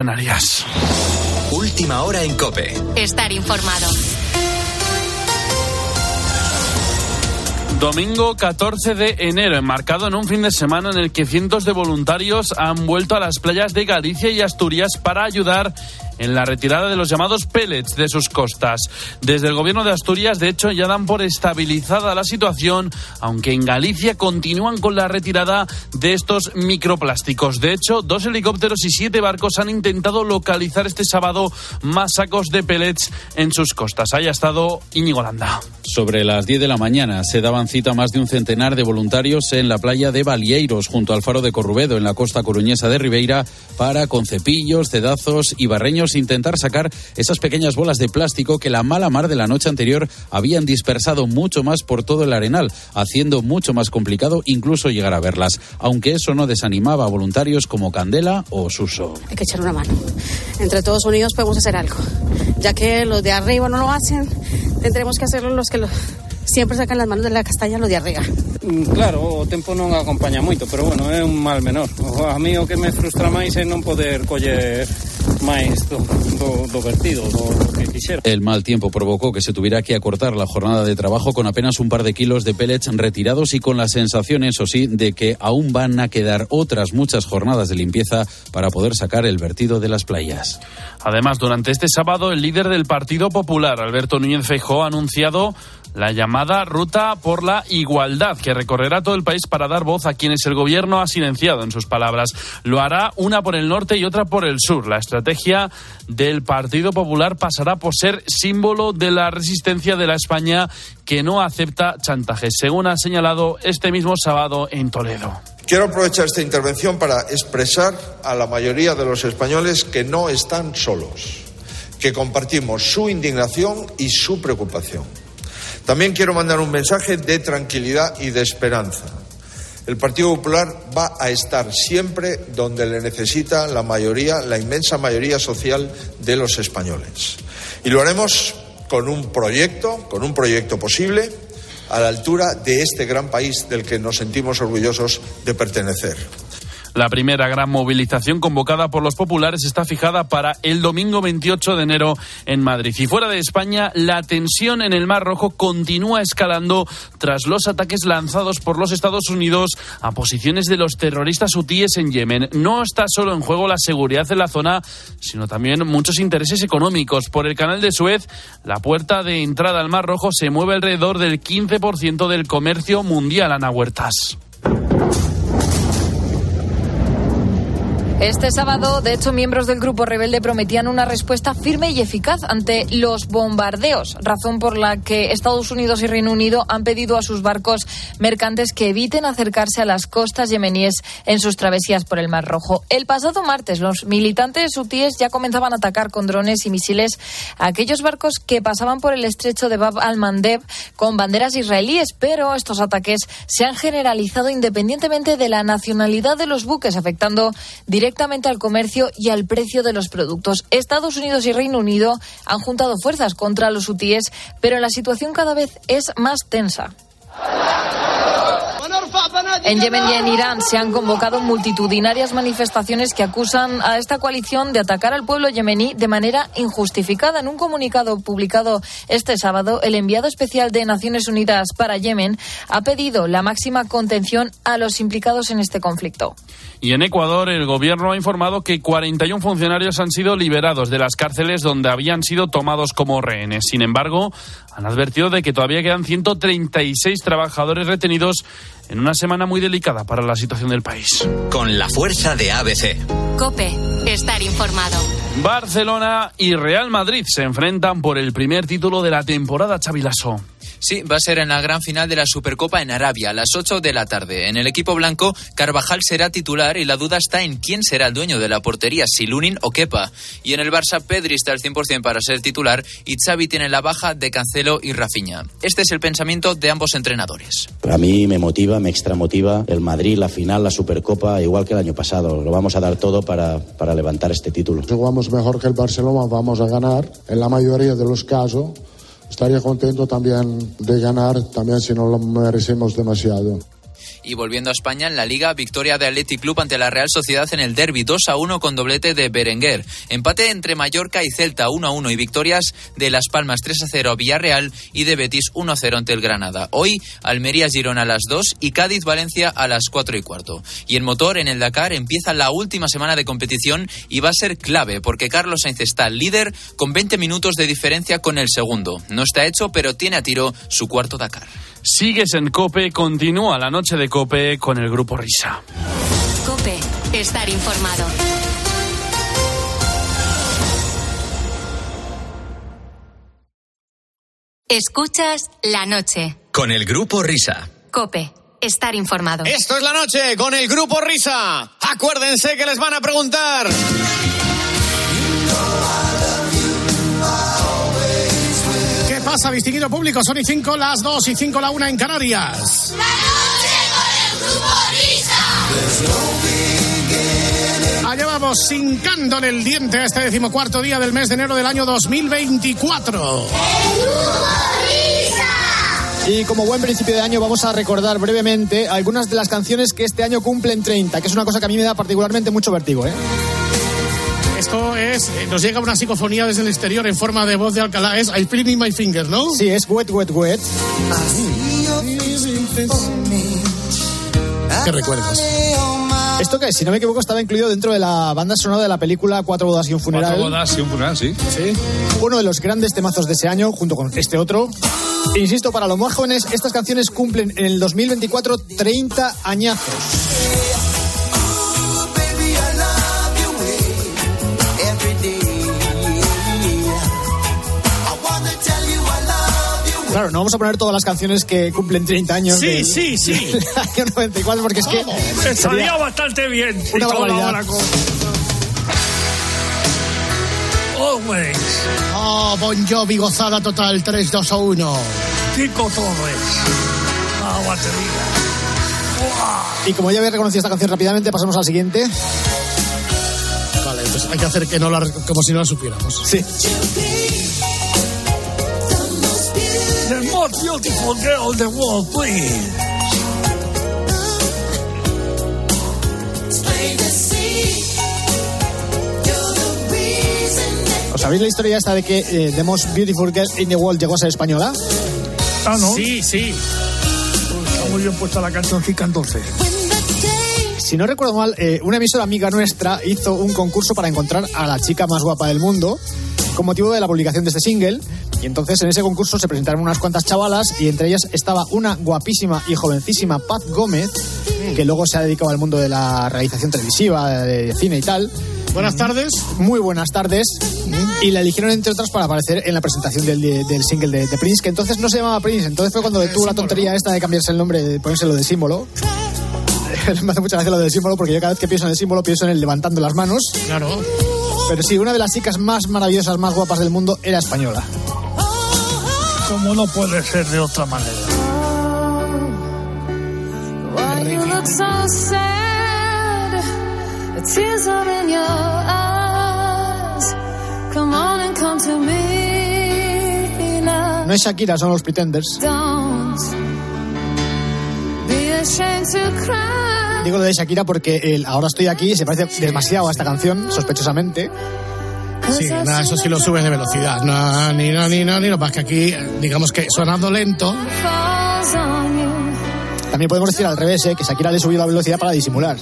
Canarias. Última hora en Cope. Estar informado. Domingo 14 de enero, enmarcado en un fin de semana en el que cientos de voluntarios han vuelto a las playas de Galicia y Asturias para ayudar en la retirada de los llamados pellets de sus costas. Desde el gobierno de Asturias, de hecho, ya dan por estabilizada la situación, aunque en Galicia continúan con la retirada de estos microplásticos. De hecho, dos helicópteros y siete barcos han intentado localizar este sábado más sacos de pellets en sus costas. Haya estado Íñigo Landa. Sobre las 10 de la mañana se daban cita más de un centenar de voluntarios en la playa de Balieiros, junto al faro de Corrubedo, en la costa coruñesa de Ribeira, para con cepillos, cedazos y barreños intentar sacar esas pequeñas bolas de plástico que la mala mar de la noche anterior habían dispersado mucho más por todo el arenal, haciendo mucho más complicado incluso llegar a verlas, aunque eso no desanimaba a voluntarios como Candela o Suso. Hay que echar una mano. Entre todos unidos podemos hacer algo. Ya que los de arriba no lo hacen, tendremos que hacerlo los que lo siempre sacan las manos de la castaña los de arriba. Claro, o tempo non acompaña moito, pero bueno, é un mal menor. A mí o que me frustra máis é non poder coller máis do, do, do vertido, do, do que quixera. El mal tiempo provocó que se tuviera que acortar la jornada de trabajo con apenas un par de kilos de pellets retirados y con la sensación, eso sí, de que aún van a quedar otras muchas jornadas de limpieza para poder sacar el vertido de las playas. Además, durante este sábado, el líder del Partido Popular, Alberto Núñez Feijóo, ha anunciado la llamada Ruta por la Igualdad, que recorrerá todo el país para dar voz a quienes el gobierno ha silenciado, en sus palabras. Lo hará una por el norte y otra por el sur. La estrategia del Partido Popular pasará por ser símbolo de la resistencia de la España que no acepta chantajes, según ha señalado este mismo sábado en Toledo. Quiero aprovechar esta intervención para expresar a la mayoría de los españoles que no están solos, que compartimos su indignación y su preocupación. También quiero mandar un mensaje de tranquilidad y de esperanza. El Partido Popular va a estar siempre donde le necesita la mayoría, la inmensa mayoría social de los españoles. Y lo haremos con un proyecto, con un proyecto posible, a la altura de este gran país del que nos sentimos orgullosos de pertenecer. La primera gran movilización convocada por los populares está fijada para el domingo 28 de enero en Madrid. Y fuera de España, la tensión en el Mar Rojo continúa escalando tras los ataques lanzados por los Estados Unidos a posiciones de los terroristas hutíes en Yemen. No está solo en juego la seguridad de la zona, sino también muchos intereses económicos. Por el canal de Suez, la puerta de entrada al Mar Rojo se mueve alrededor del 15% del comercio mundial, Ana Huertas. Este sábado, de hecho, miembros del grupo rebelde prometían una respuesta firme y eficaz ante los bombardeos, razón por la que Estados Unidos y Reino Unido han pedido a sus barcos mercantes que eviten acercarse a las costas yemeníes en sus travesías por el Mar Rojo. El pasado martes, los militantes hutíes ya comenzaban a atacar con drones y misiles a aquellos barcos que pasaban por el estrecho de Bab al-Mandeb con banderas israelíes, pero estos ataques se han generalizado independientemente de la nacionalidad de los buques, afectando directamente directamente al comercio y al precio de los productos. Estados Unidos y Reino Unido han juntado fuerzas contra los hutíes, pero la situación cada vez es más tensa. En Yemen y en Irán se han convocado multitudinarias manifestaciones que acusan a esta coalición de atacar al pueblo yemení de manera injustificada. En un comunicado publicado este sábado, el enviado especial de Naciones Unidas para Yemen ha pedido la máxima contención a los implicados en este conflicto. Y en Ecuador, el gobierno ha informado que 41 funcionarios han sido liberados de las cárceles donde habían sido tomados como rehenes. Sin embargo, han advertido de que todavía quedan 136 trabajadores retenidos en una semana muy delicada para la situación del país. Con la fuerza de ABC. Cope, estar informado. Barcelona y Real Madrid se enfrentan por el primer título de la temporada Chavilaso. Sí, va a ser en la gran final de la Supercopa en Arabia, a las 8 de la tarde. En el equipo blanco, Carvajal será titular y la duda está en quién será el dueño de la portería, si Lunin o Kepa. Y en el Barça, Pedri está al 100% para ser titular y Xavi tiene la baja de Cancelo y Rafinha. Este es el pensamiento de ambos entrenadores. A mí me motiva, me extramotiva el Madrid, la final, la Supercopa, igual que el año pasado. Lo vamos a dar todo para, para levantar este título. Si jugamos mejor que el Barcelona, vamos a ganar. En la mayoría de los casos, estaría contento también de ganar, también si no lo merecemos demasiado. Y volviendo a España, en la Liga, victoria de Athletic Club ante la Real Sociedad en el derby 2 a 1 con doblete de Berenguer. Empate entre Mallorca y Celta 1 a 1 y victorias de Las Palmas 3 a 0 a Villarreal y de Betis 1 a 0 ante el Granada. Hoy, Almería Girona a las 2 y Cádiz Valencia a las 4 y cuarto. Y en motor, en el Dakar, empieza la última semana de competición y va a ser clave porque Carlos Sainz está líder con 20 minutos de diferencia con el segundo. No está hecho, pero tiene a tiro su cuarto Dakar. Sigues en Cope, continúa la noche de Cope con el grupo Risa. Cope, estar informado. Escuchas la noche. Con el grupo Risa. Cope, estar informado. Esto es la noche con el grupo Risa. Acuérdense que les van a preguntar. Pasa, distinguido público? Son y 5 las 2 y 5 la 1 en Canarias. Allá vamos, hincándole el diente a este decimocuarto día del mes de enero del año 2024. Y como buen principio de año vamos a recordar brevemente algunas de las canciones que este año cumplen 30, que es una cosa que a mí me da particularmente mucho vértigo. ¿eh? Esto es, eh, nos llega una psicofonía desde el exterior en forma de voz de Alcalá. Es I Feel in My Finger, ¿no? Sí, es Wet, Wet, Wet. ¿Qué recuerdas? Esto que, si no me equivoco, estaba incluido dentro de la banda sonora de la película Cuatro bodas y un funeral. Cuatro bodas y un funeral, sí. Sí. Uno de los grandes temazos de ese año, junto con este otro. Insisto, para los más jóvenes, estas canciones cumplen en el 2024 30 añazos. Claro, no vamos a poner todas las canciones que cumplen 30 años. Sí, del- sí, sí. del año 94, porque es que. Estaría bastante bien. Una barbaridad. Always. Oh, Bon Jovi, gozada total, 3, 2 o 1. Chico Torres. Ah, batería. Y como ya había reconocido esta canción rápidamente, pasamos al siguiente. Vale, entonces hay que hacer que no la, como si no la supiéramos. Sí. Beautiful girl in the world, please. ¿Os sabéis la historia esta de que eh, The Most Beautiful Girl in the World llegó a ser española? Ah, ¿no? Sí, sí. Está muy bien puesta la cancioncita entonces. Si no recuerdo mal, eh, una emisora amiga nuestra hizo un concurso para encontrar a la chica más guapa del mundo con motivo de la publicación de este single. Y entonces en ese concurso se presentaron unas cuantas chavalas y entre ellas estaba una guapísima y jovencísima Paz Gómez, que luego se ha dedicado al mundo de la realización televisiva, de cine y tal. Buenas tardes. Muy buenas tardes. Y la eligieron, entre otras, para aparecer en la presentación del, del single de, de Prince, que entonces no se llamaba Prince. Entonces fue cuando tuvo la tontería esta de cambiarse el nombre, de ponérselo de símbolo. Me hace mucha gracia lo del símbolo, porque yo cada vez que pienso en el símbolo pienso en el levantando las manos. Claro. Pero sí, una de las chicas más maravillosas, más guapas del mundo era española. Como no puede ser de otra manera. Why you look so sad? The tears are in your eyes. Come on and come to me now. No es Shakira, son los Pretenders. Digo lo de Shakira porque el Ahora estoy aquí se parece demasiado a esta canción, sospechosamente. Sí, nada, eso sí lo subes de velocidad. No, ni no, ni no, ni no. Más que aquí, digamos que sonando lento. También podemos decir al revés, ¿eh? que Shakira le subió la velocidad para disimular.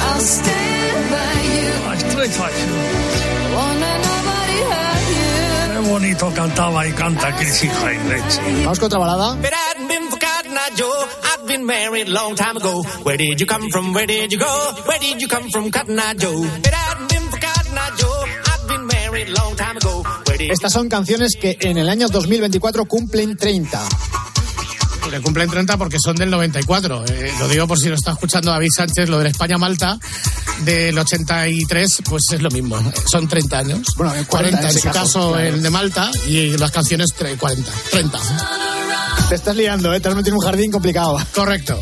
I'll stand by you. Cantaba y canta Cris hija y leche. Vamos con otra balada. Been married long time ago. Where did you come from? Where did you go? Where did you come from, Cotton Eye Joe? But I hadn't been for Cotton Eye Joe. I'd been married a long time ago. Where did Estas son canciones que en el año 2024 cumplen 30. Le cumplen 30 porque son del 94. Eh, lo digo por si lo está escuchando David Sánchez, lo de España-Malta del 83, pues es lo mismo. Son 30 años. Bueno, 40, 40 en, en su caso, caso claro. el de Malta y las canciones 40. 30. Te estás liando, ¿eh? Te has metido en un jardín complicado. Correcto.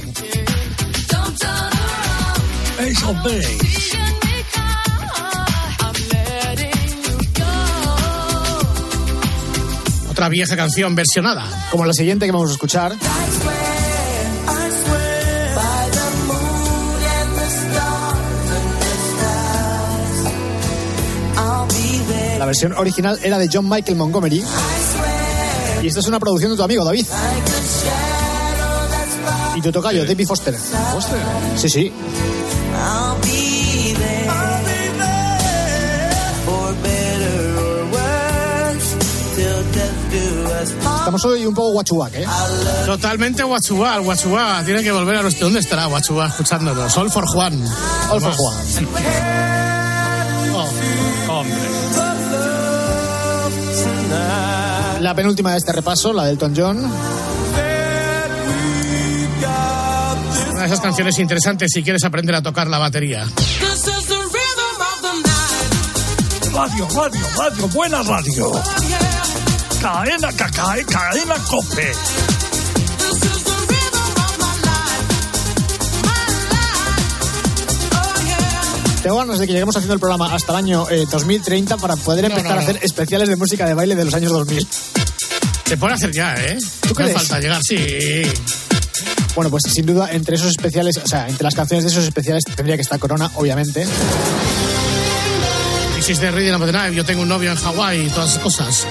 Otra vieja canción versionada. Como la siguiente que vamos a escuchar. La versión original era de John Michael Montgomery. Y esta es una producción de tu amigo David. Y tu tocayo, David Foster. ¿Foster? Sí, sí. Estamos hoy un poco guachuac, ¿eh? Totalmente Guachubá, Guachubá. Tiene que volver a nuestro... ¿Dónde estará Guachubá escuchándonos? All for Juan. All for Juan. La penúltima de este repaso, la del Elton John. Una de esas canciones interesantes si quieres aprender a tocar la batería. Radio, radio, radio, buena radio. Cadena, cacae, cadena cope. Tengo ganas de que lleguemos haciendo el programa hasta el año eh, 2030 para poder No, empezar no, a hacer especiales de música de baile de los años 2000. Se puede hacer ya, ¿eh? ¿Tú No crees? falta llegar, sí. Bueno, pues sin duda, entre esos especiales, o sea, entre las canciones de esos especiales tendría que estar Corona, obviamente. Crisis de Reading of the Night, yo tengo un novio en Hawái y todas esas cosas.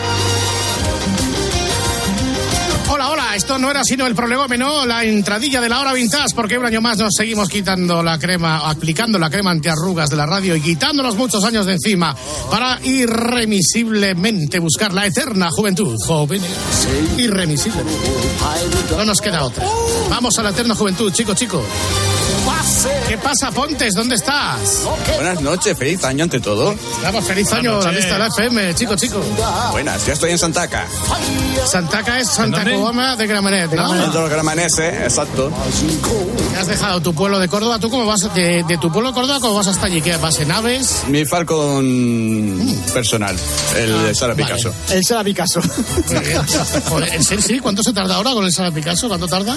Esto no era sino el prolegómeno, la entradilla de la hora vintage, porque un año más nos seguimos quitando la crema, aplicando la crema antiarrugas de la radio y quitándonos muchos años de encima para irremisiblemente buscar la eterna juventud. Jóvenes, irremisible. No nos queda otra. Vamos a la eterna juventud, chico, chico. ¿Qué pasa, Pontes? ¿Dónde estás? Buenas noches, feliz año ante todo. Vamos, feliz año, la lista de la FM, chico, chico. Buenas, ya estoy en Santaca. Santaca es Santa Coloma de Gramenet, ¿no? En los gramaneses, exacto. Has dejado tu pueblo de Córdoba. ¿Tú cómo vas de, de tu pueblo de Córdoba? ¿Cómo vas hasta allí? ¿Qué vas en aves? Mi Falcon personal, el de Sara vale. Picasso. El Sara Picasso. Joder. ¿Cuánto se tarda ahora con el Sara Picasso? ¿Cuánto tarda?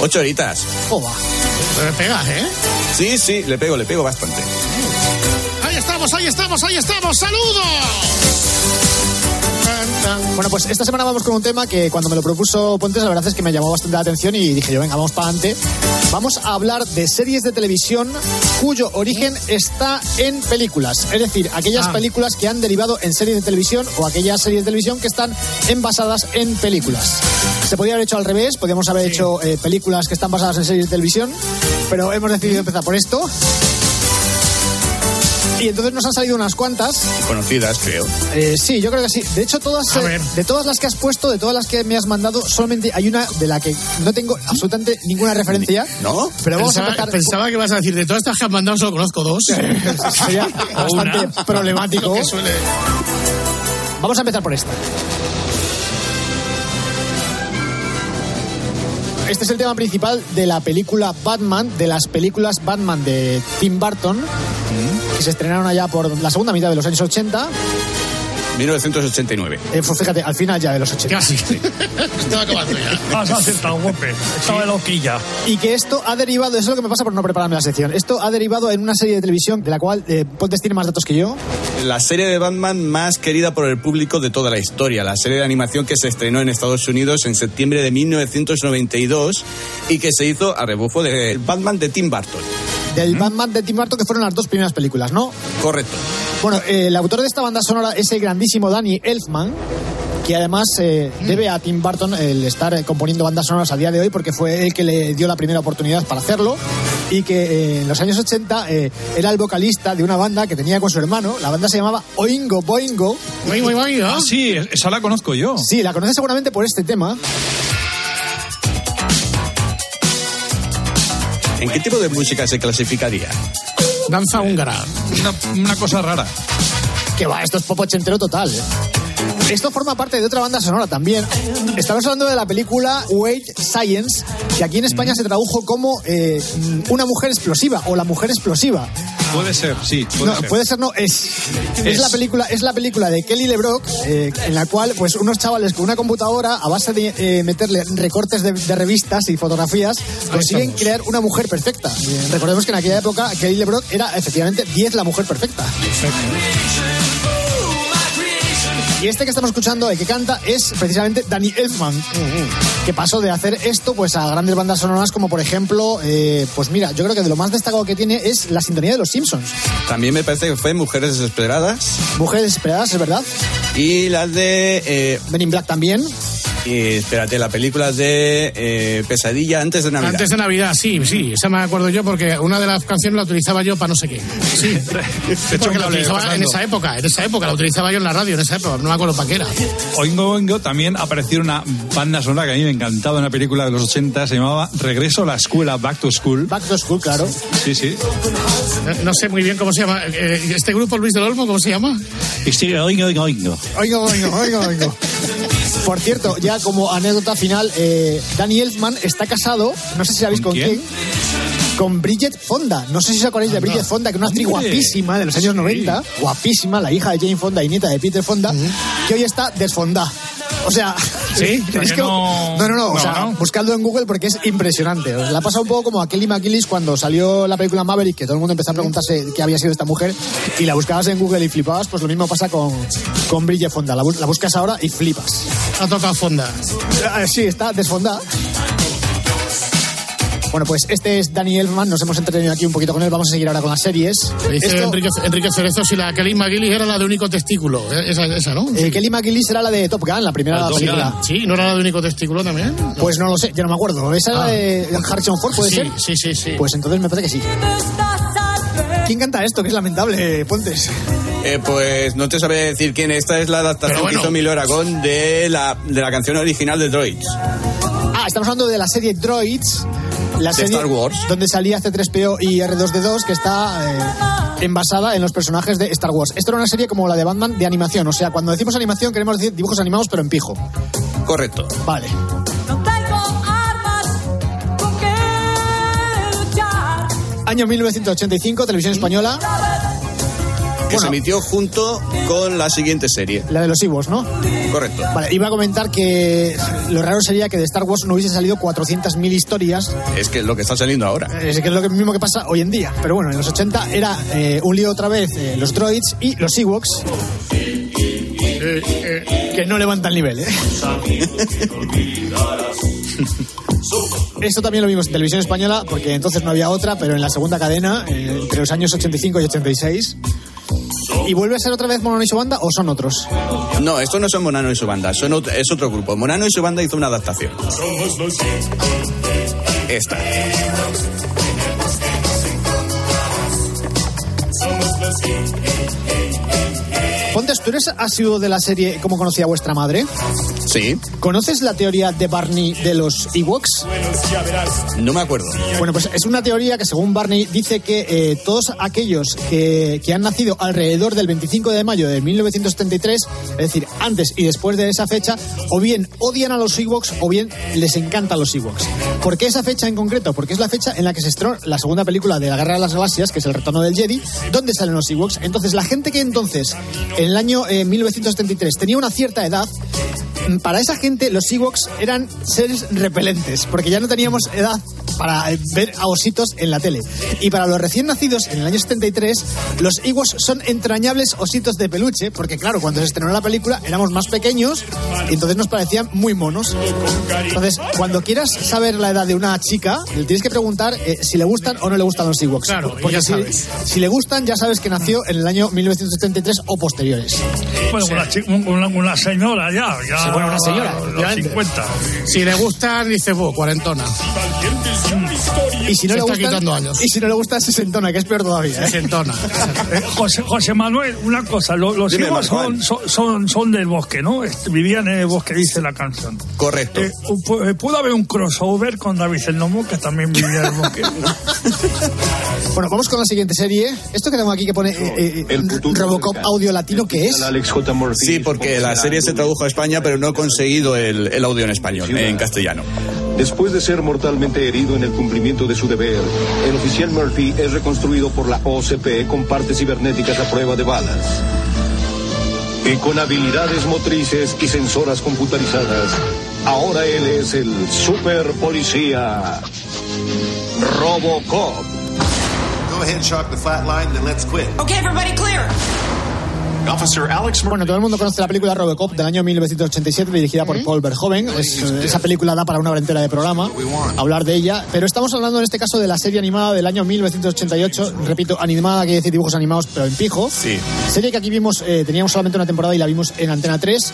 Ocho horitas. Joba. Pero me pegas, ¿eh? Sí, sí, le pego, le pego bastante. Ahí estamos, ahí estamos, ahí estamos. ¡Saludos! Bueno, pues esta semana vamos con un tema que cuando me lo propuso Pontes, la verdad es que me llamó bastante la atención y dije yo, venga, vamos para adelante. Vamos a hablar de series de televisión cuyo origen está en películas. Es decir, aquellas Ah. películas que han derivado en series de televisión o aquellas series de televisión que están envasadas en películas. Se podría haber hecho al revés, podríamos haber hecho eh, películas que están basadas en series de televisión, pero hemos decidido empezar por esto. Y entonces nos han salido unas cuantas. Conocidas, creo. Eh, sí, yo creo que sí. De hecho, todas, A eh, ver. de todas las que has puesto, de todas las que me has mandado, solamente hay una de la que no tengo absolutamente ninguna referencia. ¿No? Pero vamos pensaba, a empezar. pensaba que ibas a decir, de todas estas que has mandado solo conozco dos. Sería bastante Una. problemático. Que suele- Vamos a empezar por esta. Este es el tema principal de la película Batman, de las películas Batman de Tim Burton, que se estrenaron allá por la segunda mitad de los años 80. 1989. Eh, pues fíjate, al final ya de los 80. Casi. Estaba acabando ya. Has acertado, guape. Estaba de loquilla. Y que esto ha derivado, eso es lo que me pasa por no prepararme la sección. Esto ha derivado en una serie de televisión de la cual eh, Pontes tiene más datos que yo. La serie de Batman más querida por el público de toda la historia. La serie de animación que se estrenó en Estados Unidos en septiembre de 1992 y que se hizo a rebufo de Batman de Tim Burton. Del Batman de Tim Burton, que fueron las dos primeras películas, ¿no? Correcto. Bueno, eh, el autor de esta banda sonora es el grandísimo Danny Elfman, que además eh, debe a Tim Burton el estar eh, componiendo bandas sonoras a día de hoy, porque fue él que le dio la primera oportunidad para hacerlo, y que eh, en los años 80 eh, era el vocalista de una banda que tenía con su hermano. La banda se llamaba Oingo Boingo. Muy, ¿no? Ah, sí, esa la conozco yo. Sí, la conoces seguramente por este tema. ¿En qué tipo de música se clasificaría? Danza húngara. Una, una cosa rara. Que va, esto es pop ochentero total. ¿eh? Esto forma parte de otra banda sonora también. Estamos hablando de la película Wait Science, que aquí en España se tradujo como eh, Una mujer explosiva o La mujer explosiva. Puede ser, sí, puede no, ser. puede ser no, es. Es, Es. la película, es la película de Kelly LeBrock, eh, en la cual pues unos chavales con una computadora, a base de eh, meterle recortes de, de revistas y fotografías, consiguen crear una mujer perfecta. Eh, recordemos que en aquella época Kelly LeBrock era efectivamente 10 la mujer perfecta. Y este que estamos escuchando, el que canta, es precisamente Danny Elfman, que pasó de hacer esto pues a grandes bandas sonoras como por ejemplo, eh, pues mira, yo creo que de lo más destacado que tiene es la sintonía de los Simpsons. También me parece que fue Mujeres Desesperadas. Mujeres Desesperadas, es verdad. Y las de... Eh, Men in Black también. Y espérate, la película de eh, Pesadilla antes de Navidad. Antes de Navidad, sí, sí, esa me acuerdo yo porque una de las canciones la utilizaba yo para no sé qué. Sí, De hecho, porque la utilizaba en esa época, en esa época, la utilizaba yo en la radio, en esa época, no me acuerdo para qué era. Oingo Oingo también apareció una banda sonora que a mí me encantaba, una película de los 80, se llamaba Regreso a la escuela, Back to School. Back to School, claro. Sí, sí. No, no sé muy bien cómo se llama. eh, ¿Este grupo, Luis del Olmo, cómo se llama? Sigue Oingo Oingo Oingo. Oigo, oigo, oigo, oigo. Por cierto, ya como anécdota final, eh, Danny Elfman está casado, no sé si sabéis con, ¿Con quién? quién? Con Bridget Fonda. No sé si os acordáis de Bridget Fonda, que es una actriz guapísima de los años 90, guapísima, la hija de Jane Fonda y nieta de Peter Fonda, que hoy está desfonda. O sea, ¿Sí? es que que- no- no, no, no, o no, sea, no. buscadlo en Google porque es impresionante. La ha pasado un poco como a Kelly McGillis cuando salió la película Maverick, que todo el mundo empezó a preguntarse qué había sido esta mujer, y la buscabas en Google y flipabas, pues lo mismo pasa con, con Bridget Fonda. La, la buscas ahora y flipas. Ha tocado fonda. Ah, Sí, está desfondada. Bueno, pues este es Danny Elfman, nos hemos entretenido aquí un poquito con él, vamos a seguir ahora con las series. Dice Esto- Enrique, Enrique Cerezo si la Kelly McGillis era la de único testículo. Eh, Esa, esa ¿no? eh, Kelly McGillis era la de Top Gun, la primera de Top película. Gun. Sí, ¿no era la de único testículo también? No. Pues no lo sé, yo no me acuerdo. ¿Esa era Ah. de Harrison Ford, puede sí, ser? Sí, sí, sí. Pues entonces me parece que sí. ¿Quién canta esto? Que es lamentable, Pontes. Eh, pues no te sabré decir quién. Esta es la adaptación bueno. que hizo Emilio Aragón de la, de la canción original de Droids. Ah, estamos hablando de la serie Droids. La De serie Star Wars. donde salía C3PO y R2D2, que está eh, envasada en los personajes de Star Wars. Esto era una serie como la de Batman de animación. O sea, cuando decimos animación queremos decir dibujos animados, pero en pijo. Correcto. Vale. Año 1985, televisión española. Que Bueno. se emitió junto con la siguiente serie. La de los Ewoks, ¿no? Correcto. Vale, iba a comentar que lo raro sería que de Star Wars no hubiese salido 400.000 historias, Es que lo que está saliendo ahora. eh, que es lo que- mismo que pasa hoy en día. Pero bueno, en los 80 era eh, un lío otra vez eh, los droids y los Ewoks. que no levantan nivel, ¿eh? Esto también lo vimos en televisión española, porque entonces no había otra, pero en la segunda cadena, eh, entre los años 85 y 86. ¿Y vuelve a ser otra vez Mono y su banda o son otros? No, estos no son Monano y su banda, son es otro grupo. Monano y su banda hizo una adaptación. Esta. Pontes, ¿tú eres asiduo de la serie Cómo conocía vuestra madre? Sí, ¿Conoces la teoría de Barney de los Ewoks? no me acuerdo. Bueno, pues es una teoría que según Barney dice que eh, todos aquellos que, que han nacido alrededor del 25 de mayo de 1973, es decir, antes y después de esa fecha, o bien odian a los Ewoks o bien les encantan los Ewoks. ¿Por qué esa fecha en concreto? Porque es la fecha en la que se estrenó la segunda película de la Guerra de las Galaxias, que es El Retorno del Jedi, donde salen los Ewoks. Entonces, la gente que entonces, en el año eh, 1973, tenía una cierta edad, para esa gente los Ewoks eran seres repelentes, porque ya no teníamos edad para eh, ver a ositos en la tele. Y para los recién nacidos en el año 73, los Ewoks son entrañables ositos de peluche, porque claro, cuando se estrenó la película éramos más pequeños y entonces nos parecían muy monos. Entonces, cuando quieras saber la edad de una chica, le tienes que preguntar eh, si le gustan o no le gustan los Ewoks. Claro, porque ya si, sabes. si le gustan, ya sabes que nació en el año 1973 o posteriores. Bueno, una, chi- una, una señora ya. ya Sí, bueno, una señora, Los efectivamente. 50. Si le gustan, dice, vos, cuarentona. Y si no le quitando años. Y si no le gusta, se sentona, que es peor todavía. ¿eh? Sesentona. Eh, José, José Manuel, una cosa, lo- los Dime, hijos son, son, son, son del bosque, ¿no? Vivían en el bosque, dice la canción. Correcto. Eh, eh, pudo haber un crossover con David el Nomo, que también vivía en el bosque. Bueno, vamos con la siguiente serie. Esto que tengo aquí que pone eh, eh, Robocop audio latino, ¿qué es? Alex J. Sí, porque la serie se tradujo a España, pero no he conseguido el, el audio en español, en castellano. Después de ser mortalmente herido en el cumplimiento de su deber, el oficial Murphy es reconstruido por la OCP con partes cibernéticas a prueba de balas. Y con habilidades motrices y sensoras computarizadas, ahora él es el super policía Robocop. Go ahead, chalk the flat line, then let's quit. Okay, everybody clear. Bueno, todo el mundo conoce la película Robocop del año 1987 dirigida por Paul Verhoeven. Es- esa película da para una hora entera de programa hablar de ella, pero estamos hablando en este caso de la serie animada del año 1988. Repito, animada quiere decir dibujos animados, pero en pijo. Sí. Serie que aquí vimos, eh, teníamos solamente una temporada y la vimos en Antena 3.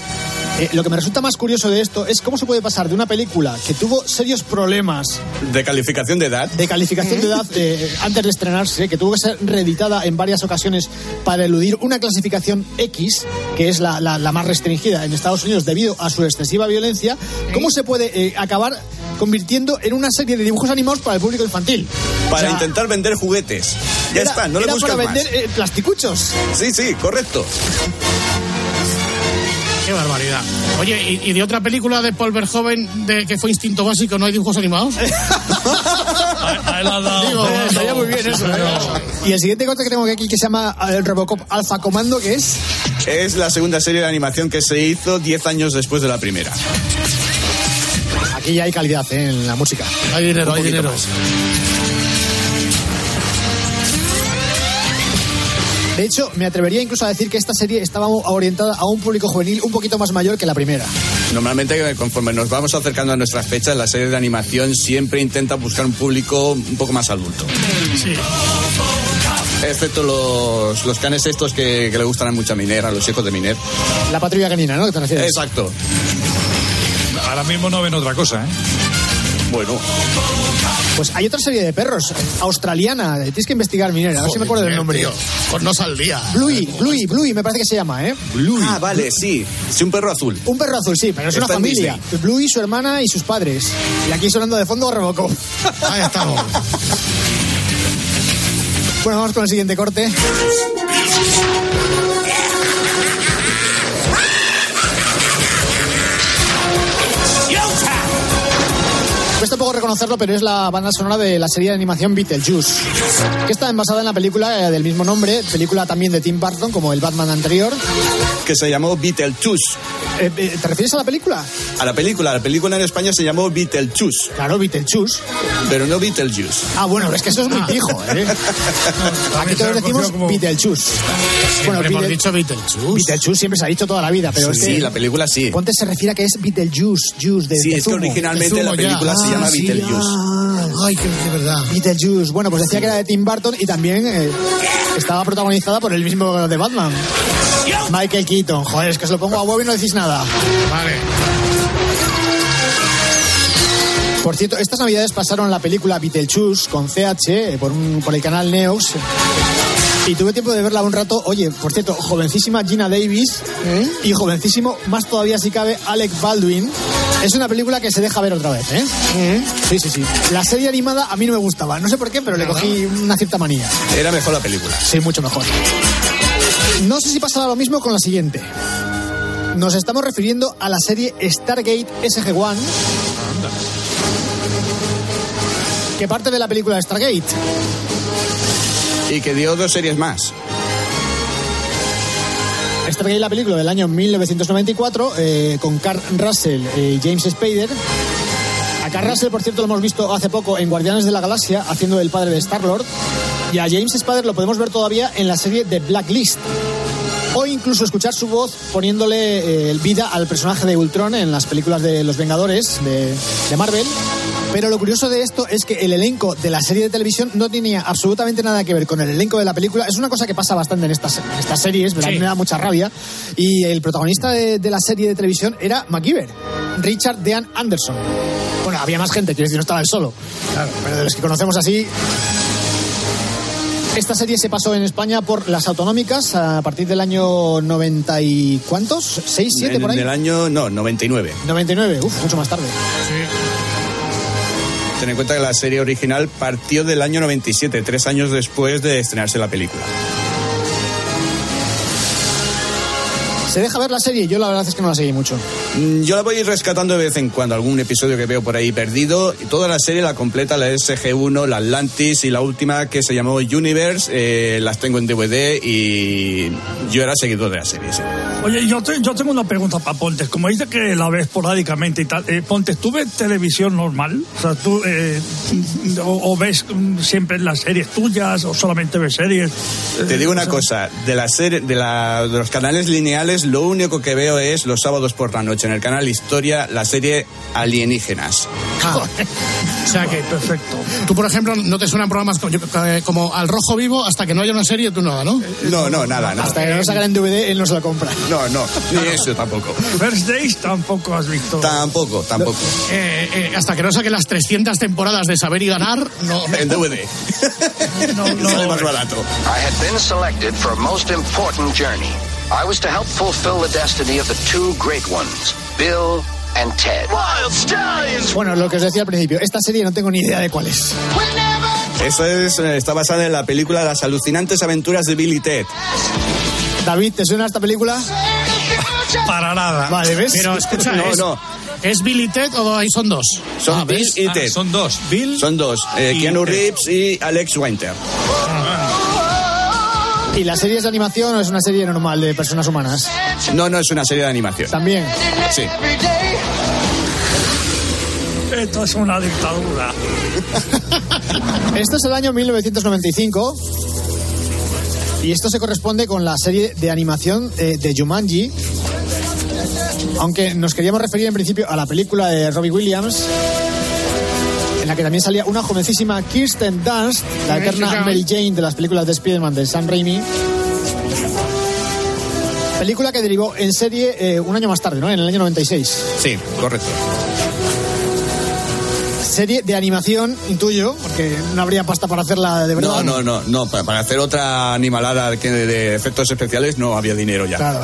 Eh, lo que me resulta más curioso de esto es cómo se puede pasar de una película que tuvo serios problemas De calificación de edad. de calificación de edad eh, antes de estrenarse, que tuvo que ser reeditada en varias ocasiones para eludir una clasificación X, que es la, la- la más restringida en Estados Unidos debido a su excesiva violencia, ¿cómo se puede eh, acabar convirtiendo en una serie de dibujos animados para el público infantil? Para O sea, intentar vender juguetes. Ya era- está, no le buscas para más. vender eh, plasticuchos. Sí, sí, correcto. Qué barbaridad. Oye, ¿y, y de otra película de Paul Verhoeven de que fue Instinto Básico no hay dibujos animados? A él ha dado. Digo, Eh, estaría muy bien eso. ¿eh? Y el siguiente corte que tengo aquí que se llama eh, Robocop Alpha Comando, que es Es la segunda serie de animación que se hizo 10 años después de la primera. aquí ya hay calidad eh, en la música. Hay dinero, hay dinero. más. De hecho, me atrevería incluso a decir que esta serie estaba orientada a un público juvenil un poquito más mayor que la primera. Normalmente, conforme nos vamos acercando a nuestras fechas, la serie de animación siempre intenta buscar un público un poco más adulto. Excepto los, los canes estos que, que le gustan a mucha minera, los hijos de Miner. La patrulla canina, ¿no? Exacto. Ahora mismo no ven otra cosa, ¿eh? Bueno, Pues hay otra serie de perros, australiana, tienes que investigar, Minera, a ver si me acuerdo del nombre. Tío, pues no saldría. Bluey, Bluey, Bluey, me parece que se llama, ¿eh? Ah, vale, sí. Sí, un perro azul. Un perro azul, sí, pero es una Está familia. Bluey, su hermana y sus padres. Y aquí sonando de fondo Robocop. Ahí estamos. Bueno, vamos con el siguiente corte. Cuesta poco reconocerlo, pero es la banda sonora de la serie de animación Beetlejuice, que está basada en la película eh, del mismo nombre, película también de Tim Burton, como el Batman anterior. Que se llamó Beetlejuice. Eh, eh, ¿Te refieres a la película? A la película. La película en España se llamó Beetlejuice. Claro, Beetlejuice. Pero no Beetlejuice. Ah, bueno, es que eso es muy pijo, ¿eh? Aquí todos decimos como- Beetlejuice. Bueno, hemos Beetle- dicho Beetlejuice. Beetlejuice siempre se ha dicho toda la vida, pero es sí, que la película sí. Ponte se refiere a que es Beetlejuice, juice de Sí, de es que zumo. originalmente de la zumo ya. película se Ah, llama Beetlejuice. Ay, qué, qué verdad. Beetlejuice. Bueno, pues decía que era de Tim Burton y también eh, estaba protagonizada por el mismo de Batman. Michael Keaton. Joder, es que os lo pongo a huevo y no decís nada. Vale. Por cierto, estas navidades pasaron la película Beetlejuice con CH eh, por, un- por el canal Neox. Y tuve tiempo de verla un rato. Oye, por cierto, jovencísima Gina Davis y jovencísimo, más todavía si cabe, Alec Baldwin. Es una película que se deja ver otra vez, ¿eh? Sí, sí, sí. La serie animada a mí no me gustaba. No sé por qué, pero le cogí una cierta manía. Era mejor la película. Sí, mucho mejor. No sé si pasará lo mismo con la siguiente. Nos estamos refiriendo a la serie Stargate SG-1. Que parte de la película Stargate. Y que dio dos series más. Stargate, la película del año 1994, eh, con Carl Russell y James Spader. A Carl Russell, por cierto, lo hemos visto hace poco en Guardianes de la Galaxia, haciendo el padre de Star-Lord. Y a James Spader lo podemos ver todavía en la serie The Blacklist. O incluso escuchar su voz poniéndole eh, vida al personaje de Ultron en las películas de Los Vengadores de, de Marvel. Pero lo curioso de esto es que el elenco de la serie de televisión no tenía absolutamente nada que ver con el elenco de la película. Es una cosa que pasa bastante en estas, en estas series, ¿verdad? A mí me da mucha rabia. Y el protagonista de, de la serie de televisión era MacGyver, Richard Dean Anderson. Bueno, había más gente, quiero decir, no estaba él solo. Pero de los que conocemos así, esta serie se pasó en España por las autonómicas a partir del año 90 y... ¿Cuántos? ¿6, 7 en, por ahí? el año, no, 99. 99, uf, mucho más tarde. Ten en cuenta que la serie original partió del año 97, tres años después de estrenarse la película. ¿Se deja ver la serie? Yo la verdad es que no la seguí mucho. Mm, Yo la voy rescatando de vez en cuando, algún episodio que veo por ahí perdido. Y toda la serie la completa la SG1, la Atlantis y la última que se llamó Universe. eh, las tengo en DVD y yo era seguidor de la serie. sí. Oye, yo, te- yo tengo una pregunta para Pontes. Como dice que la ves esporádicamente y tal, eh, Pontes, ¿tú ves televisión normal? O sea, ¿tú eh, o, o ves mm, siempre las series tuyas o solamente ves series? Te digo una cosa, de la serie, de, la, de los canales lineales, lo único que veo es los sábados por la noche en el canal Historia, la serie Alienígenas. O sea que, perfecto. Tú, por ejemplo, no te suenan programas como, yo- eh, como Al Rojo Vivo hasta que no haya una serie, tú nada, ¿no? No, no, nada, nada. Hasta que no sacan en DVD, él no se la compra. No, no, ni eso tampoco. First Days tampoco has visto. Tampoco, tampoco. Eh, eh, hasta que no saquen las 300 temporadas de Saber y Ganar, no. En DVD. Sale más barato. I had been selected for a most important journey. I was to help fulfill the destiny of the two great ones, Bill and Ted. Wild stallions! Bueno, lo que os decía al principio, esta serie no tengo ni idea de cuál es. Eso es, eh, está basada en la película Las alucinantes aventuras de Billy y Ted. David, ¿te suena esta película? Para nada. Vale, ¿ves? Pero escucha, No, ¿es, no. ¿es Bill y Ted o ahí son dos? Son Ah, Bill y Ted. Son dos. Bill Son dos. eh, Keanu Ted. Reeves y Alex Winter. ¿Y la serie es de animación o es una serie normal de personas humanas? No, no es una serie de animación. También. Sí. Esto es una dictadura. Esto es el año 1995 y esto se corresponde con la serie de animación eh, de Jumanji. Aunque nos queríamos referir en principio a la película de Robbie Williams, en la que también salía una jovencísima Kirsten Dunst, la eterna Mary Jane de las películas de Spider-Man de Sam Raimi. Película que derivó en serie eh, un año más tarde, ¿no? En el año 96. Sí, correcto. Serie de animación, intuyo, porque no habría pasta para hacerla de verdad. No, no, no, no. pa- Para hacer otra animalada de efectos especiales no había dinero ya. Claro.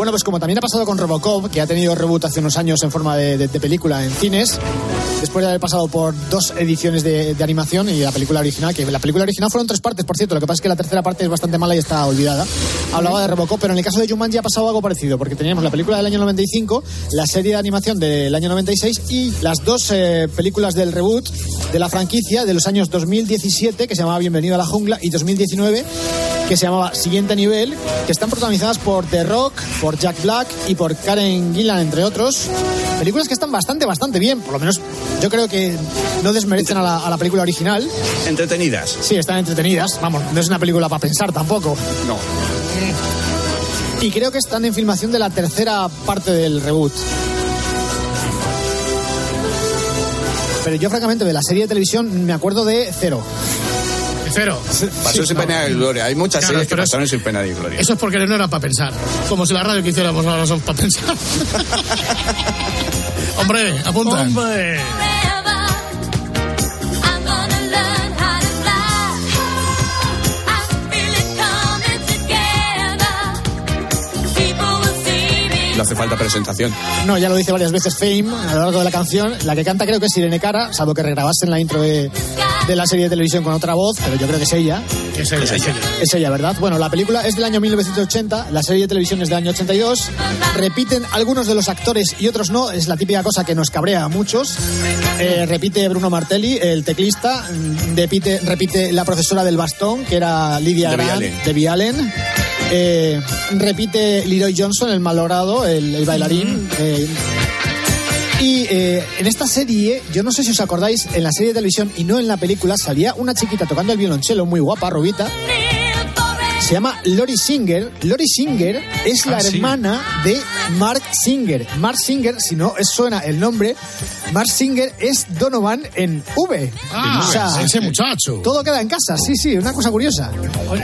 Bueno, pues como también ha pasado con Robocop, que ha tenido reboot hace unos años en forma de, de- de película en cines, después de haber pasado por dos ediciones de, de animación y la película original, que la película original fueron tres partes, por cierto, lo que pasa es que la tercera parte es bastante mala y está olvidada. Hablaba de Robocop, pero en el caso de Jumanji ha pasado algo parecido, porque teníamos la película del año 95, la serie de animación del año 96 y las dos eh, películas del reboot de la franquicia de los años 2017, que se llamaba Bienvenido a la Jungla, y 2019, que se llamaba Siguiente Nivel, que están protagonizadas por The Rock, por Jack Black y por Karen Gillan, entre otros. Películas que están bastante, bastante bien, por lo menos yo creo que no desmerecen a la, a la película original. Entretenidas. Sí, están entretenidas, vamos, no es una película para pensar tampoco. No. Y creo que están en filmación de la tercera parte del reboot. Pero yo, francamente, de la serie de televisión me acuerdo de cero. Cero. Pasó sin pena ni gloria. Hay muchas Claro, series que pasaron sin pena ni gloria. Eso es porque no era para pensar. Como si la radio que hiciéramos ahora son para pensar. Hombre, apunta. Hombre. No hace falta presentación. No, ya lo dice varias veces Fame a lo largo de la canción. La que canta creo que es Irene Cara, salvo que regrabasen la intro de, de la serie de televisión con otra voz, pero yo creo que es ella. Es ella, es ella. Es ella, ¿verdad? Bueno, la película es del año 1980, la serie de televisión es del año 82. Repiten algunos de los actores y otros no, es la típica cosa que nos cabrea a muchos. Eh, repite Bruno Martelli, el teclista, mm, repite, repite la profesora del bastón, que era Lidia Debbie Grant. Debbie Allen. Eh, repite Leroy Johnson, el malogrado, el, el bailarín. eh, y eh, en esta serie, yo no sé si os acordáis, en la serie de televisión y no en la película, salía una chiquita tocando el violonchelo, muy guapa, rubita. Se llama Lori Singer. Lori Singer es la Ah, sí. hermana de Mark Singer. Mark Singer, si no suena el nombre, Mark Singer es Donovan en V. Ah, O sea, ese muchacho. todo queda en casa, sí, sí, una cosa curiosa.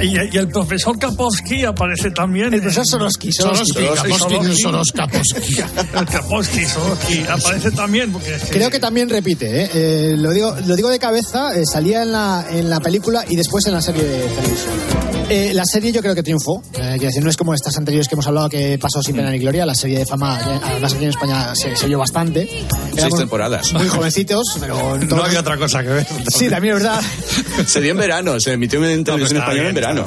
Y, y el profesor Kapowski aparece también. El profesor Sorosky, Sorosky. Sorosky, Sorosky. Soros, Kapowski. El Kapowski, Sorosky, aparece también. Porque Creo que también repite, ¿eh? Eh, lo, digo, lo digo de cabeza, eh, salía en la, en la película y después en la serie de televisión. Eh, la serie serie yo creo que triunfó. Eh, quiero decir, no es como estas anteriores que hemos hablado que pasó sin pena ni gloria. La serie de fama, eh, además aquí en España se, se oyó bastante. Seis Éramos temporadas. Muy jovencitos, pero... No había otra cosa que ver. Sí, también es verdad. Se dio en verano, se emitió en televisión está española en verano.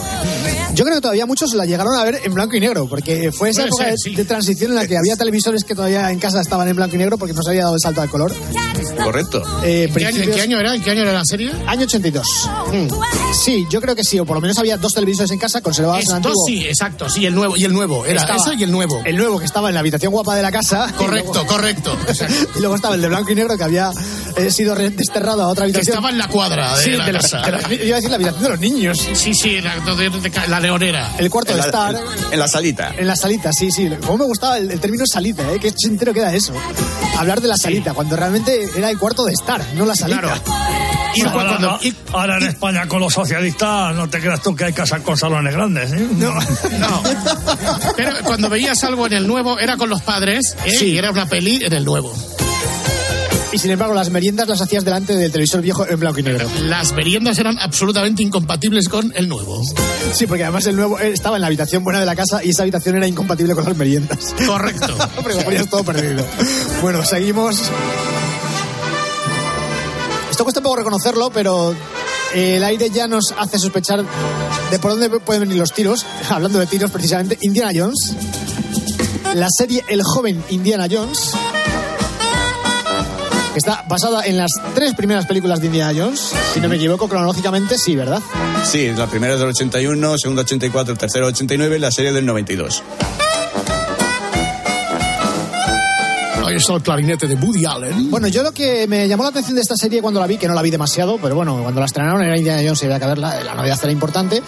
Yo creo que todavía muchos la llegaron a ver en blanco y negro, porque fue esa época de, sí. de transición en la que había televisores que todavía en casa estaban en blanco y negro porque no se había dado el salto al color. Correcto. Eh, ¿En qué, año, en qué año era? ¿En qué año era la serie? Año 82. Sí, yo creo que sí, o por lo menos había dos televisores en casa conservados en Esto antiguo. sí, exacto, sí, el nuevo, y el nuevo, era Estaba ese y el nuevo. El nuevo que estaba en la habitación guapa de la casa. Correcto, correcto. Y luego estaba el de blanco y negro que había eh, sido desterrado a otra Que habitación. estaba en la cuadra de Sí, la de los- casa. de iba a decir la habitación de los niños. Sí, sí, la, de- de- la leonera. El cuarto En de la, estar. en- en la salita. En la salita, sí, sí. Como me gustaba el, el término salita, ¿eh? que entero queda eso. Hablar de la salita, cuando realmente era el cuarto de estar, no la salita. Claro. Y ahora, cuando- ahora- ahora en España con los socialistas no te creas tú que hay casas con salones grandes. ¿eh? No, no. Pero cuando veías algo en el nuevo era con los padres ¿eh? Sí. y era una peli en el nuevo. Y sin embargo, las meriendas las hacías delante del televisor viejo en blanco y negro. Las meriendas eran absolutamente incompatibles con el nuevo. Sí, porque además el nuevo eh, estaba en la habitación buena de la casa y esa habitación era incompatible con las meriendas. Correcto. Porque lo ponías todo perdido. Bueno, seguimos. Esto cuesta un poco reconocerlo, pero el aire ya nos hace sospechar de por dónde pueden venir los tiros. Hablando de tiros, precisamente, Indiana Jones. La serie El joven Indiana Jones. Que está basada en las tres primeras películas de Indiana Jones. Si no me equivoco, cronológicamente sí, ¿verdad? Sí, la primera es del 81, segunda 84, tercera 89 la serie del 92. Está el clarinete de Woody Allen. Bueno, yo lo que me llamó la atención de esta serie cuando la vi, que no la vi demasiado, pero bueno, cuando la estrenaron era Indiana Jones y había que verla, la novedad era importante,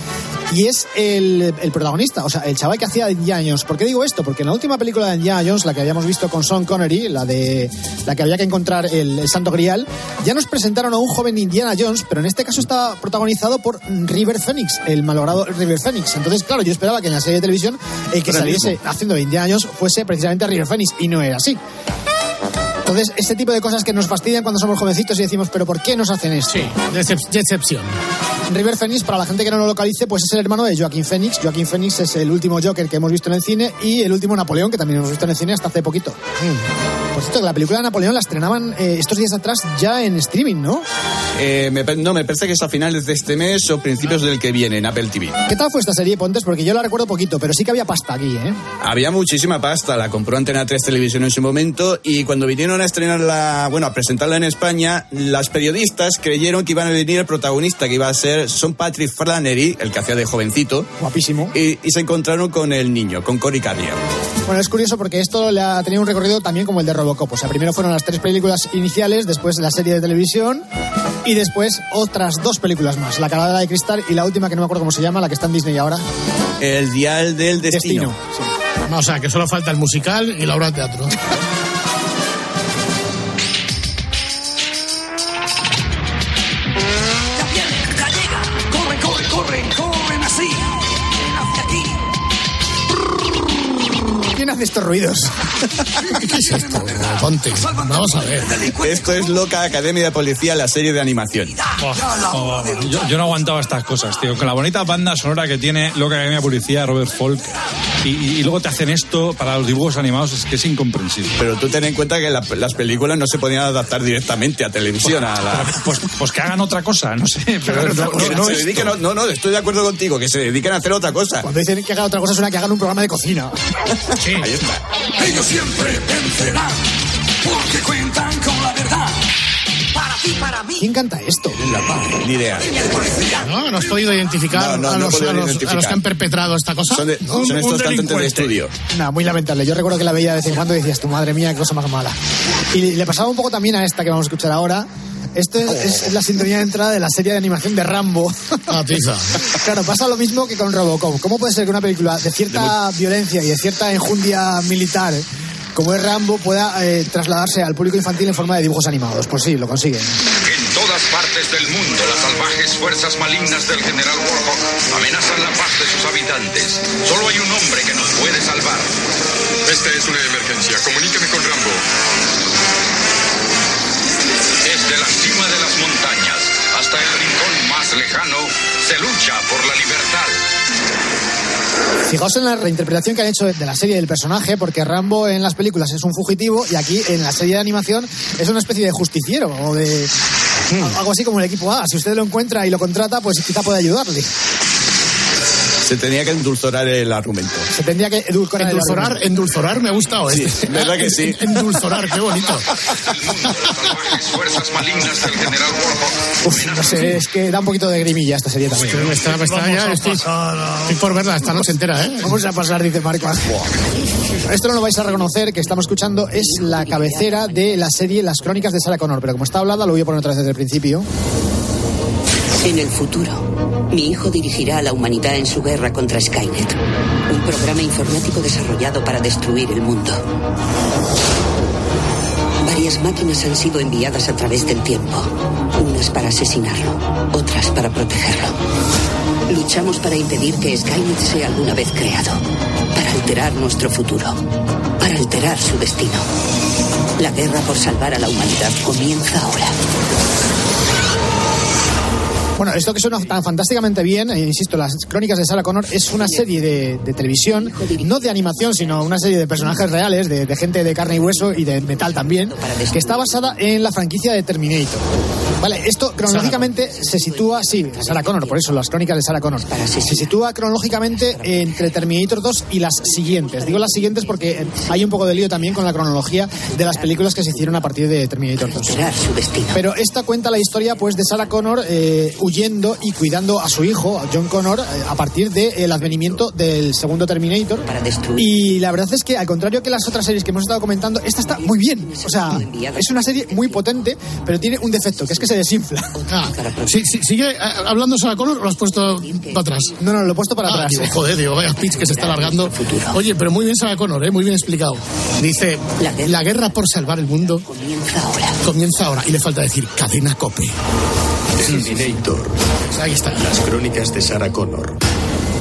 y es el, el protagonista, o sea, el chaval que hacía de Indiana Jones. ¿Por qué digo esto? Porque en la última película de Indiana Jones, la que habíamos visto con Sean Connery, la de la que había que encontrar el, el Santo Grial, ya nos presentaron a un joven Indiana Jones, pero en este caso está protagonizado por River Phoenix, el malogrado River Phoenix. Entonces, claro, yo esperaba que en la serie de televisión el que saliese haciendo de Indiana Jones fuese precisamente River Phoenix, y no era así. Entonces, este tipo de cosas que nos fastidian cuando somos jovencitos y decimos, ¿pero por qué nos hacen esto? Sí, decep- decepción. River Phoenix, para la gente que no lo localice, pues es el hermano de Joaquín Phoenix. Joaquín Phoenix es el último Joker que hemos visto en el cine y el último Napoleón, que también hemos visto en el cine hasta hace poquito. Por cierto, que la película de Napoleón la estrenaban eh, estos días atrás ya en streaming, ¿no? Eh, me no, me parece que es a finales de este mes o principios del que viene en Apple TV. ¿Qué tal fue esta serie, Pontes? Porque yo la recuerdo poquito, pero sí que había pasta aquí, ¿eh? Había muchísima pasta, la compró Antena 3 Televisión en su momento y cuando vinieron a estrenarla, bueno, a presentarla en España, las periodistas creyeron que iban a venir el protagonista, que iba a ser Son Patrick Flannery, el que hacía de jovencito, Guapísimo. y, y se encontraron con el niño, con Cory Carrier. Bueno, es curioso porque esto le ha tenido un recorrido también como el de Robocop. O sea, primero fueron las tres películas iniciales, después la serie de televisión y después otras dos películas más. La calavera de cristal y la última que no me acuerdo cómo se llama, la que está en Disney ahora. El dial del destino. Destino. No, o sea, que solo falta el musical y la obra de teatro. ¿Quién hace estos ruidos? ¿Qué es esto? Ponte, vamos a ver. Esto es Loca Academia de Policía, la serie de animación. Oh, oh, yo, yo no aguantaba estas cosas, tío. Con la bonita banda sonora que tiene Loca Academia de Policía, Robert Folk, y, luego te hacen esto para los dibujos animados, es que es incomprensible. Pero tú ten en cuenta que la- las películas no se podían adaptar directamente a televisión. A la... Pues, pues que hagan otra cosa, no sé. Pero no, no- Que no se esto. dediquen a- no, no, estoy de acuerdo contigo, que se dediquen a hacer otra cosa. Cuando dicen que hagan otra cosa suena que hagan un programa de cocina. Sí. Ahí está. Ellos siempre vencerán. ¿Quién canta esto? Ni idea. ¿No? ¿No has podido identificar No, no, a, no he los, podido a los- identificar. a los que han perpetrado esta cosa? Son, de- Un- son estos cantantes de estudio. Nada, muy lamentable. Yo recuerdo que la veía de vez en cuando y decías, tu madre mía, qué cosa más mala. Y le pasaba un poco también a esta que vamos a escuchar ahora. Esto es, es la sintonía de entrada de la serie de animación de Rambo. Ah, tiza. Claro, pasa lo mismo que con Robocop. ¿Cómo puede ser que una película de cierta violencia y de cierta enjundia militar como es Rambo pueda eh, trasladarse al público infantil en forma de dibujos animados? Pues sí, lo consiguen. Partes del mundo, las salvajes fuerzas malignas del general Warhawk amenazan la paz de sus habitantes. Solo hay un hombre que nos puede salvar. Esta es una emergencia. Comuníqueme con Rambo. Desde la cima de las montañas hasta el rincón más lejano, se lucha por la libertad. Fijaos en la reinterpretación que han hecho de la serie del personaje, porque Rambo en las películas es un fugitivo y aquí en la serie de animación es una especie de justiciero o de algo así como el equipo A. Si usted lo encuentra y lo contrata, pues quizá puede ayudarle. Se tenía que endulzorar el argumento. Se tendría que edulcorar el Endulzorar, argumento. endulzorar me ha gustado. Sí, este. verdad que sí. Endulzorar, qué bonito. Fuerzas malignas del general. Uf, no sé, es que da un poquito de grimilla esta serie también. Me está, me está ya, estoy, estoy por verla esta noche entera, ¿eh? Vamos a pasar, dice Marco. Esto no lo vais a reconocer, que estamos escuchando es la cabecera de la serie Las Crónicas de Sarah Connor, pero como está hablada lo voy a poner otra vez desde el principio. En el futuro, mi hijo dirigirá a la humanidad en su guerra contra Skynet, un programa informático desarrollado para destruir el mundo. Varias máquinas han sido enviadas a través del tiempo, unas para asesinarlo, otras para protegerlo. Luchamos para impedir que Skynet sea alguna vez creado, para alterar nuestro futuro, para alterar su destino. La guerra por salvar a la humanidad comienza ahora. Bueno, esto que suena tan fantásticamente bien, eh, insisto, las crónicas de Sarah Connor es una serie de, de televisión, no de animación, sino una serie de personajes reales, de, de gente de carne y hueso y de metal también, que está basada en la franquicia de Terminator. Vale, esto cronológicamente se sitúa, sí, Sarah Connor, por eso las crónicas de Sarah Connor, se sitúa cronológicamente entre Terminator 2 y las siguientes. Digo las siguientes porque eh, hay un poco de lío también con la cronología de las películas que se hicieron a partir de Terminator 2. Pero esta cuenta la historia pues de Sarah Connor eh, huyendo y cuidando a su hijo, John Connor, eh, a partir del advenimiento del segundo Terminator. Y la verdad es que, al contrario que las otras series que hemos estado comentando, esta está muy bien. O sea, es una serie muy potente, pero tiene un defecto, que es que se desinfla. Ah, sí, sí, ¿Sigue eh, hablando Sarah Connor o lo has puesto para atrás? No, no, lo he puesto para Ah, atrás. digo, joder, digo, vaya pitch que se está alargando. Oye, pero muy bien Sarah Connor, ¿eh? muy bien explicado. Dice, la guerra por salvar el mundo comienza ahora. Comienza ahora. Y le falta decir, cadena cope. Terminator. Ahí está. Las crónicas de Sarah Connor.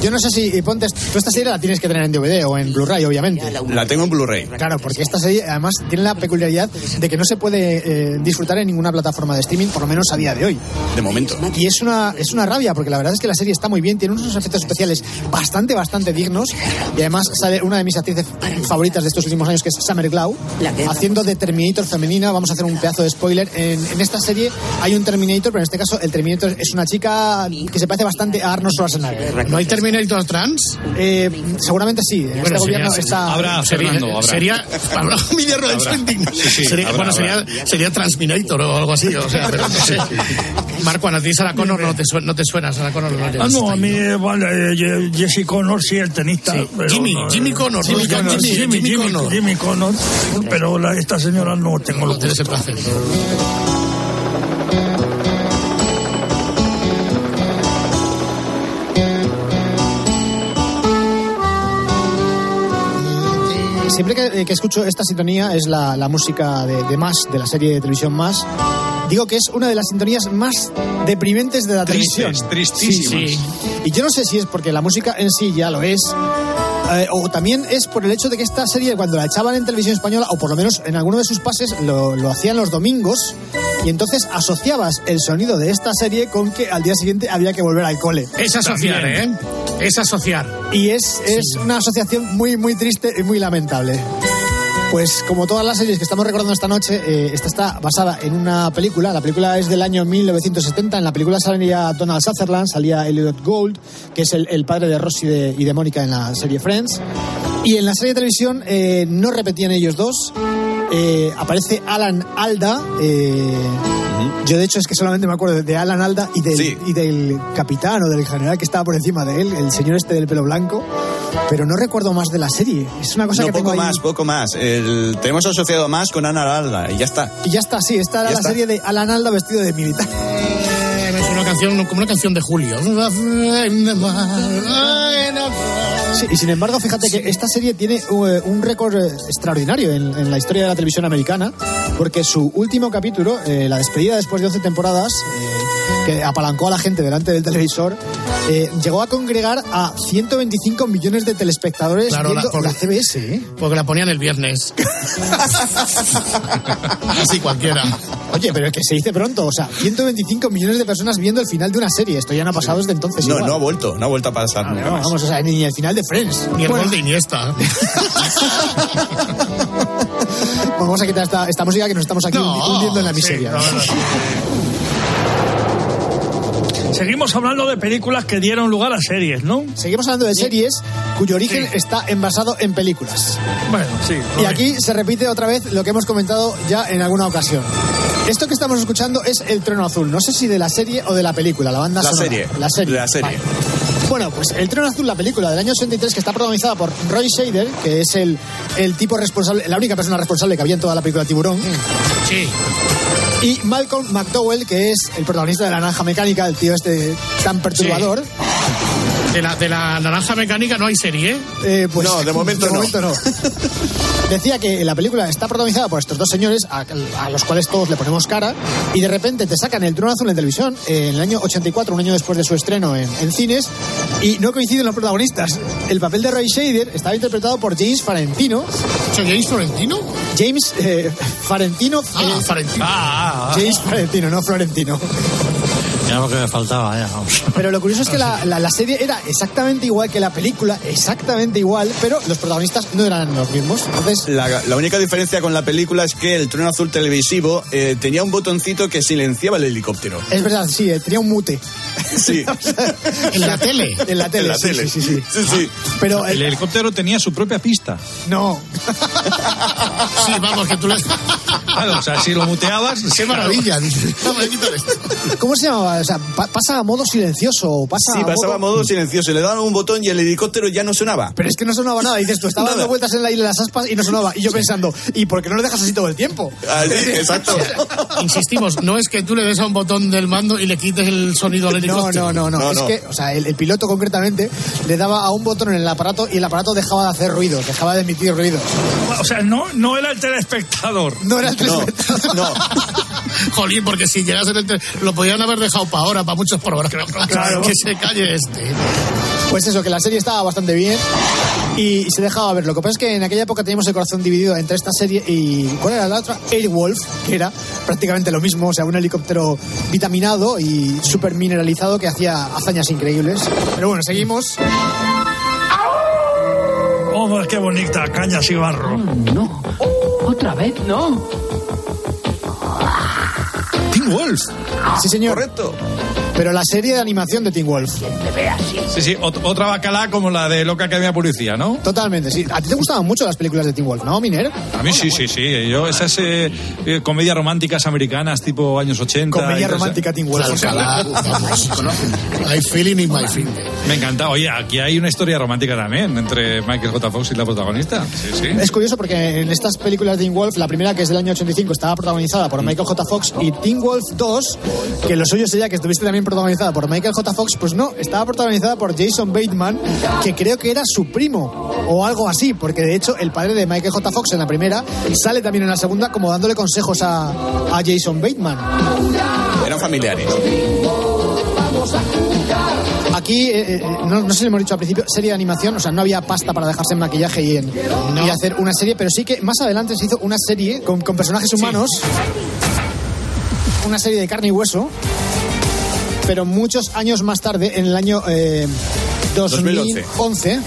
Yo no sé si, Pontes, tú esta serie la tienes que tener en DVD o en Blu-ray, obviamente. La tengo en Blu-ray. Claro, porque esta serie además tiene la peculiaridad de que no se puede eh, disfrutar en ninguna plataforma de streaming, por lo menos a día de hoy. De momento. Y es una, es una rabia, porque la verdad es que la serie está muy bien, tiene unos efectos especiales bastante, bastante dignos. Y además sale una de mis actrices favoritas de estos últimos años, que es Summer Glau, haciendo de Terminator femenina. Vamos a hacer un pedazo de spoiler. En, en esta serie hay un Terminator, pero en este caso el Terminator es una chica que se parece bastante a Arnold Schwarzenegger. ¿No hay Terminator trans? Eh, seguramente sí. Bueno, este sería- gobierno está. Habrá, sería, Fernando, habrá. Sería, habrá un de. Sí, sí, sería, habrá, bueno, habrá. sería, sería Transminator o algo así. O sea, pero no sé. Marco, a ti Sarah Connor no te, suena, no te suena, Connor no Ah, no, a ahí. mí, vale, eh, Jesse Connor, sí, el tenista. Sí. pero Jimmy, no, Jimmy eh, Connor, Jimmy Jimmy, Jimmy, Jimmy Jimmy, Connor. Jimmy Connor, pero la- esta señora no tengo lo Tienes ese placer. Siempre que, que escucho esta sintonía es la, la música de, de Más, de la serie de televisión Más. Digo que es una de las sintonías más deprimentes de la Tristes, televisión. tristísimas. Sí, sí. Y yo no sé si es porque la música en sí ya lo es. Eh, o también es por el hecho de que esta serie, cuando la echaban en televisión española, o por lo menos en alguno de sus pases, lo, lo hacían los domingos, y entonces asociabas el sonido de esta serie con que al día siguiente había que volver al cole. Es asociar, ¿eh? Es asociar. Y es, es una asociación muy, muy triste y muy lamentable. Pues como todas las series que estamos recordando esta noche, eh, esta está basada en una película. La película es del año 1970. En la película salía Donald Sutherland, salía Elliot Gould, que es el, padre de Ross y de, de Mónica en la serie Friends. Y en la serie de televisión eh, no repetían ellos dos. Eh, aparece Alan Alda. Yo, de hecho, es que solamente me acuerdo de Alan Alda y del, Sí. y del capitán o del general que estaba por encima de él, el señor este del pelo blanco. Pero no recuerdo más de la serie. Es una cosa No, que tengo poco ahí. más, poco más. El- tenemos asociado más con Ana Alda y ya está. Y ya está, sí, esta era Ya la está. serie de Alan Alda vestido de militar. Eh, Es una canción, como una canción de Julio. Sí, y sin embargo, fíjate que esta serie tiene eh, un récord eh, extraordinario en, la historia de la televisión americana, porque su último capítulo, eh, la despedida después de 11 temporadas, que apalancó a la gente delante del televisor, eh, llegó a congregar a 125 millones de telespectadores Claro, la- viendo porque- la CBS. ¿eh? Porque la ponían el viernes. Así cualquiera. Oye, pero es que se dice pronto, o sea, 125 millones de personas viendo el final de una serie. Esto ya no ha pasado desde entonces. No, igual. no ha vuelto, no ha vuelto a pasar nunca No, más. vamos, o sea, ni el final de Friends. Ni el Bueno, gol de Iniesta. Vamos a quitar esta, esta música que nos estamos aquí No, hundiendo en la sí, miseria. no, no, Seguimos hablando de películas que dieron lugar a series, ¿no? Seguimos hablando de series cuyo origen está envasado en películas. Bueno, sí. Y aquí se repite otra vez lo que hemos comentado ya en alguna ocasión. Esto que estamos escuchando es El Trono Azul. No sé si de la serie o de la película, la banda La sonora. serie. La serie. La serie. Vale. Bueno, pues El Trono Azul, la película del año 83, que está protagonizada por Roy Shader, que es el, el tipo responsable, la única persona responsable que había en toda la película Tiburón. Sí. Y Malcolm McDowell, que es el protagonista de La Naranja Mecánica, el tío este tan perturbador. De la, de la naranja mecánica no hay serie, ¿eh? Eh, pues, No, de momento no. no. Decía que la película está protagonizada por estos dos señores a, a los cuales todos le ponemos cara y de repente te sacan el trono azul en televisión eh, en el año 84, un año después de su estreno en, en cines y no coinciden los protagonistas. El papel de Roy Shader estaba interpretado por James Farentino. ¿James Florentino? James eh, Farentino. Ah, eh, Farentino. James Farentino, no Florentino. Ya lo que me faltaba, ya. Pero lo curioso es que la, la- la serie era exactamente igual que la película, exactamente igual, pero los protagonistas no eran los mismos. Entonces, La, la única diferencia con la película es que el trono azul televisivo eh, tenía un botoncito que silenciaba el helicóptero. es verdad, sí, eh, tenía un mute. Sí. En la tele. En la tele, En la sí, tele. sí, sí, sí. Sí, sí. Pero El eh, helicóptero tenía su propia pista. no, Sí, vamos, que tú le... Claro, o sea, si lo muteabas. ¡Qué maravilla! Dice, "Vamos a quitar esto". ¿cómo se llamaba? O sea, pa- pasa a modo silencioso, pasa Sí, a pasaba a modo silencioso. Le daban un botón y el helicóptero ya no sonaba. Pero es que no sonaba nada. Dices, tú estaba Nada. dando vueltas en la isla de las aspas y no sonaba. Y yo pensando, ¿y por qué no lo dejas así todo el tiempo? Ah, sí, exacto. Insistimos, no es que tú le des a un botón del mando y le quites el sonido al No, helicóptero. no, no, no. No, es no. que, o sea, el, el piloto concretamente le daba a un botón en el aparato y el aparato dejaba de hacer ruido, dejaba de emitir ruido. O sea, no, no era el telespectador. No era el No, telespectador. no. Jolín, porque si llegas en el... te- Lo podían haber dejado para ahora, para muchos programas. Claro. Que se calle este. Pues eso, que la serie estaba bastante bien y se dejaba ver. Lo que pasa es que en aquella época teníamos el corazón dividido entre esta serie y. ¿Cuál era la otra? Airwolf, que era prácticamente lo mismo, o sea, un helicóptero vitaminado y súper mineralizado que hacía hazañas increíbles. Pero bueno, seguimos. Oh, qué bonita, cañas y barro. No. Otra vez no. Teen Wolf. Sí, señor. Correcto. Pero la serie de animación de Teen Wolf. Sí, sí, ot- otra bacalá como la de Loca Academia Policía, ¿no? Totalmente, sí. A ti te gustaban mucho las películas de Teen Wolf, ¿no, Miner? A mí sí, sí, sí. Yo, esas eh, eh, comedias románticas americanas tipo años 80. y Comedia romántica Teen Wolf. Vamos. I feeling in my finger. Me encanta. Oye, aquí hay una historia romántica también entre Michael J. Fox y la protagonista. Sí, sí. Es curioso porque en estas películas de Teen Wolf, la primera que es del año 85 estaba protagonizada por Michael J. Fox y Teen Wolf 2, que lo suyo sería que estuviese también protagonizada por Michael J. Fox, pues no, estaba protagonizada por Jason Bateman, que creo que era su primo o algo así, porque de hecho el padre de Michael J. Fox en la primera sale también en la segunda como dándole consejos a, a Jason Bateman. Eran familiares. Aquí, eh, eh, no, no sé si lo hemos dicho al principio, serie de animación, o sea, no había pasta para dejarse en maquillaje y, en, y hacer una serie, pero sí que más adelante se hizo una serie con, con personajes humanos, una serie de carne y hueso, pero muchos años más tarde, en el año eh, 2011, 2011.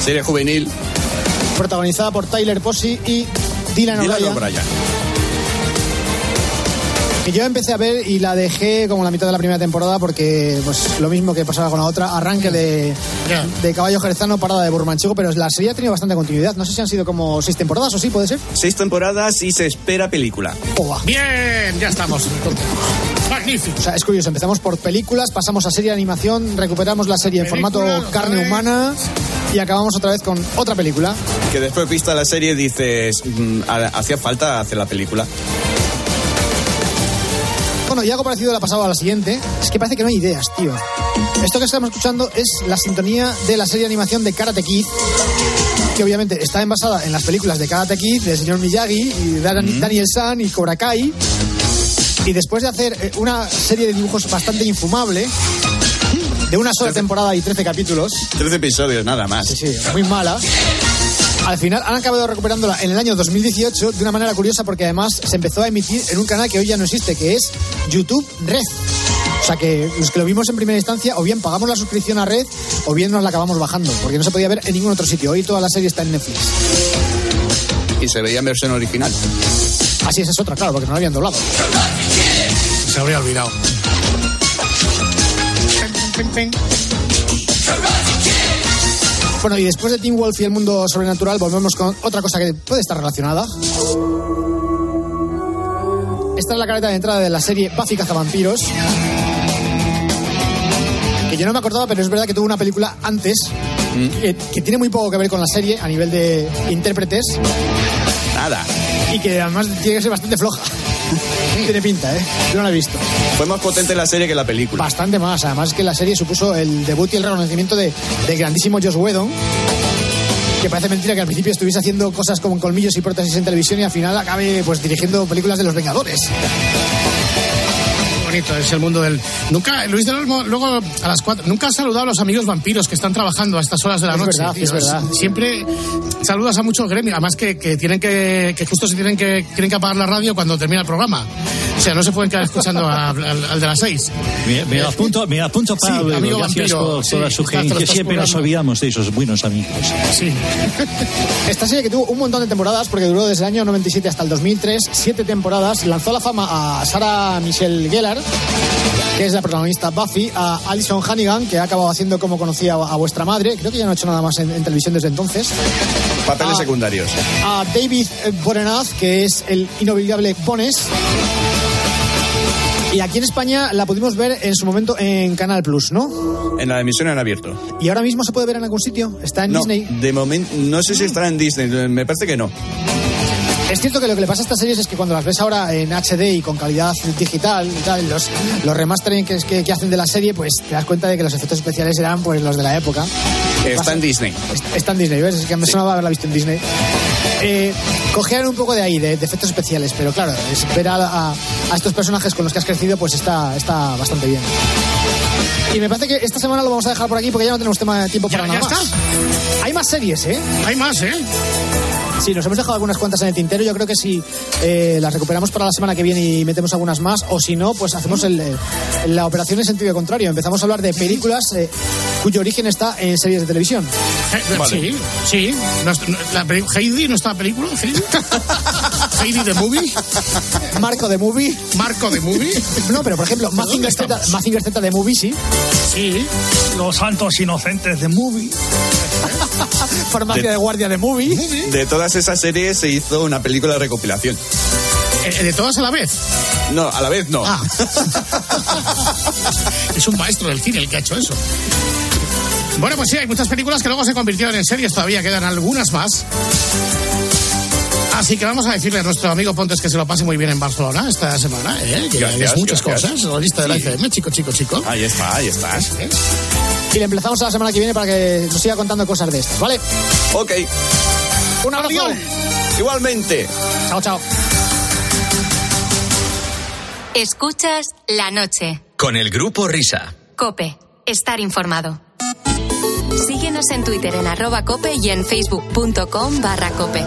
Serie juvenil. protagonizada por Tyler Posey y Dylan Dylan O'Brien. Yo empecé a ver y la dejé como la mitad de la primera temporada porque, pues, lo mismo que pasaba con la otra, arranque de, de Caballo Jerezano, parada de Burmanchego, pero la serie ha tenido bastante continuidad. No sé si han sido como seis temporadas o sí, puede ser. Seis temporadas y se espera película. Oba. Bien, ya estamos. Magnífico. O sea, es curioso, empezamos por películas, pasamos a serie de animación, recuperamos la serie en formato carne humana y acabamos otra vez con otra película. Que después vista la serie dices, mm, ha- hacía falta hacer la película. Bueno, y algo parecido le ha pasado a la siguiente. Es que parece que no hay ideas, tío. Esto que estamos escuchando es la sintonía de la serie de animación de Karate Kid, que obviamente está envasada en las películas de Karate Kid, del señor Miyagi, y Dan- Daniel San y Cobra Kai. Y después de hacer eh, una serie de dibujos bastante infumable, de una sola temporada y 13 capítulos, 13 episodios, nada más. sí, sí, muy mala, Al final han acabado recuperándola en el año 2018 de una manera curiosa porque además se empezó a emitir en un canal que hoy ya no existe, que es YouTube Red. O sea que los que lo vimos en primera instancia, o bien pagamos la suscripción a Red, o bien nos la acabamos bajando, porque no se podía ver en ningún otro sitio. Hoy toda la serie está en Netflix. Y se veía en versión original. Así es, es otra, claro, porque no la habían doblado. Se habría olvidado. Bueno, y después de Teen Wolf y el mundo sobrenatural, volvemos con otra cosa que puede estar relacionada. Esta es la careta de entrada de la serie Buffy Cazavampiros. Que yo no me acordaba, pero es verdad que tuvo una película antes que, que tiene muy poco que ver con la serie a nivel de intérpretes Nada. y que además tiene que ser bastante floja. Tiene pinta, ¿eh? Yo no la he visto. Fue más potente la serie que la película. Bastante más. Además que la serie supuso el debut y el reconocimiento de, del grandísimo Joss Whedon. Que parece mentira que al principio estuviese haciendo cosas como colmillos y prótesis en televisión y al final acabe pues dirigiendo películas de los Vengadores. Bonito es el mundo del. Nunca, Luis del Olmo, luego a las cuatro. Nunca has saludado a los amigos vampiros que están trabajando a estas horas de la Es noche. verdad, es verdad. Siempre saludas a muchos gremios, además que, que tienen que, que justo se tienen que, tienen que apagar la radio cuando termina el programa. O sea, no se pueden quedar escuchando a- al, al de las seis. Me, me apunto, me apunto para Sí, amigo Gracias vampiro, por sí, Siempre nos olvidamos de esos buenos amigos. Sí. Esta serie que tuvo un montón de temporadas, porque duró desde el año 97 hasta el 2003, siete temporadas, lanzó a la fama a Sarah Michelle Gellar, que es la protagonista Buffy, a Alison Hannigan, que ha acabado haciendo como conocía a vuestra madre, creo que ya no ha hecho nada más en, en televisión desde entonces, Papeles secundarios. a David Boreanaz, que es el inolvidable Bones, y aquí en España la pudimos ver en su momento en Canal Plus, ¿no? En la emisión en abierto. Y ahora mismo se puede ver en algún sitio, está en no, Disney. de momento, no sé si estará en Disney, me parece que no. Es cierto que lo que le pasa a estas series es que cuando las ves ahora en HD y con calidad digital y tal, los, los remastering que, que, que hacen de la serie, pues te das cuenta de que los efectos especiales eran pues los de la época. Está en Disney. Est- Está en Disney, ¿ves? Es que me sonaba haberla visto en Disney. Eh, un poco de ahí, de, de efectos especiales, pero claro, es- ver a, a- a estos personajes con los que has crecido, pues está, está bastante bien. Y me parece que esta semana lo vamos a dejar por aquí porque ya no tenemos tema, tiempo para ¿Ya- nada ya más. Hay más series, ¿eh? Hay más, ¿eh? Sí, nos hemos dejado algunas cuantas en el tintero. Yo creo que si eh, las recuperamos para la semana que viene y metemos algunas más, o si no, pues hacemos el, eh, la operación en sentido contrario. Empezamos a hablar de películas eh, cuyo origen está en series de televisión. Eh, Sí, sí. La peli- Heidi no está en la película. Heidi. Heidi the Movie. Marco de Movie. Marco de Movie. No, pero por ejemplo, Mazinger Z, Mazinger Z de Movie, sí. Sí. Los santos inocentes de Movie. Farmacia de, De- guardia de Movie. De todas esas series se hizo una película de recopilación. Eh, de todas a la vez. No, a la vez no. Ah. es un maestro del cine el que ha hecho eso. Bueno, pues sí, hay muchas películas que luego se convirtieron en series, todavía quedan algunas más. Así que vamos a decirle a nuestro amigo Pontes que se lo pase muy bien en Barcelona esta semana, ¿eh? que Gracias, muchas gracias. cosas. La lista de la Sí. FM, chico, chico, chico. Ahí está, ahí está. Y le emplazamos a la semana que viene para que nos siga contando cosas de estas, ¿vale? Ok, Un abrazo. igualmente. Chao, chao. Escuchas la noche. Con el grupo Risa. Cope. Estar informado. Síguenos en Twitter en arroba cope y en facebook.com barra cope.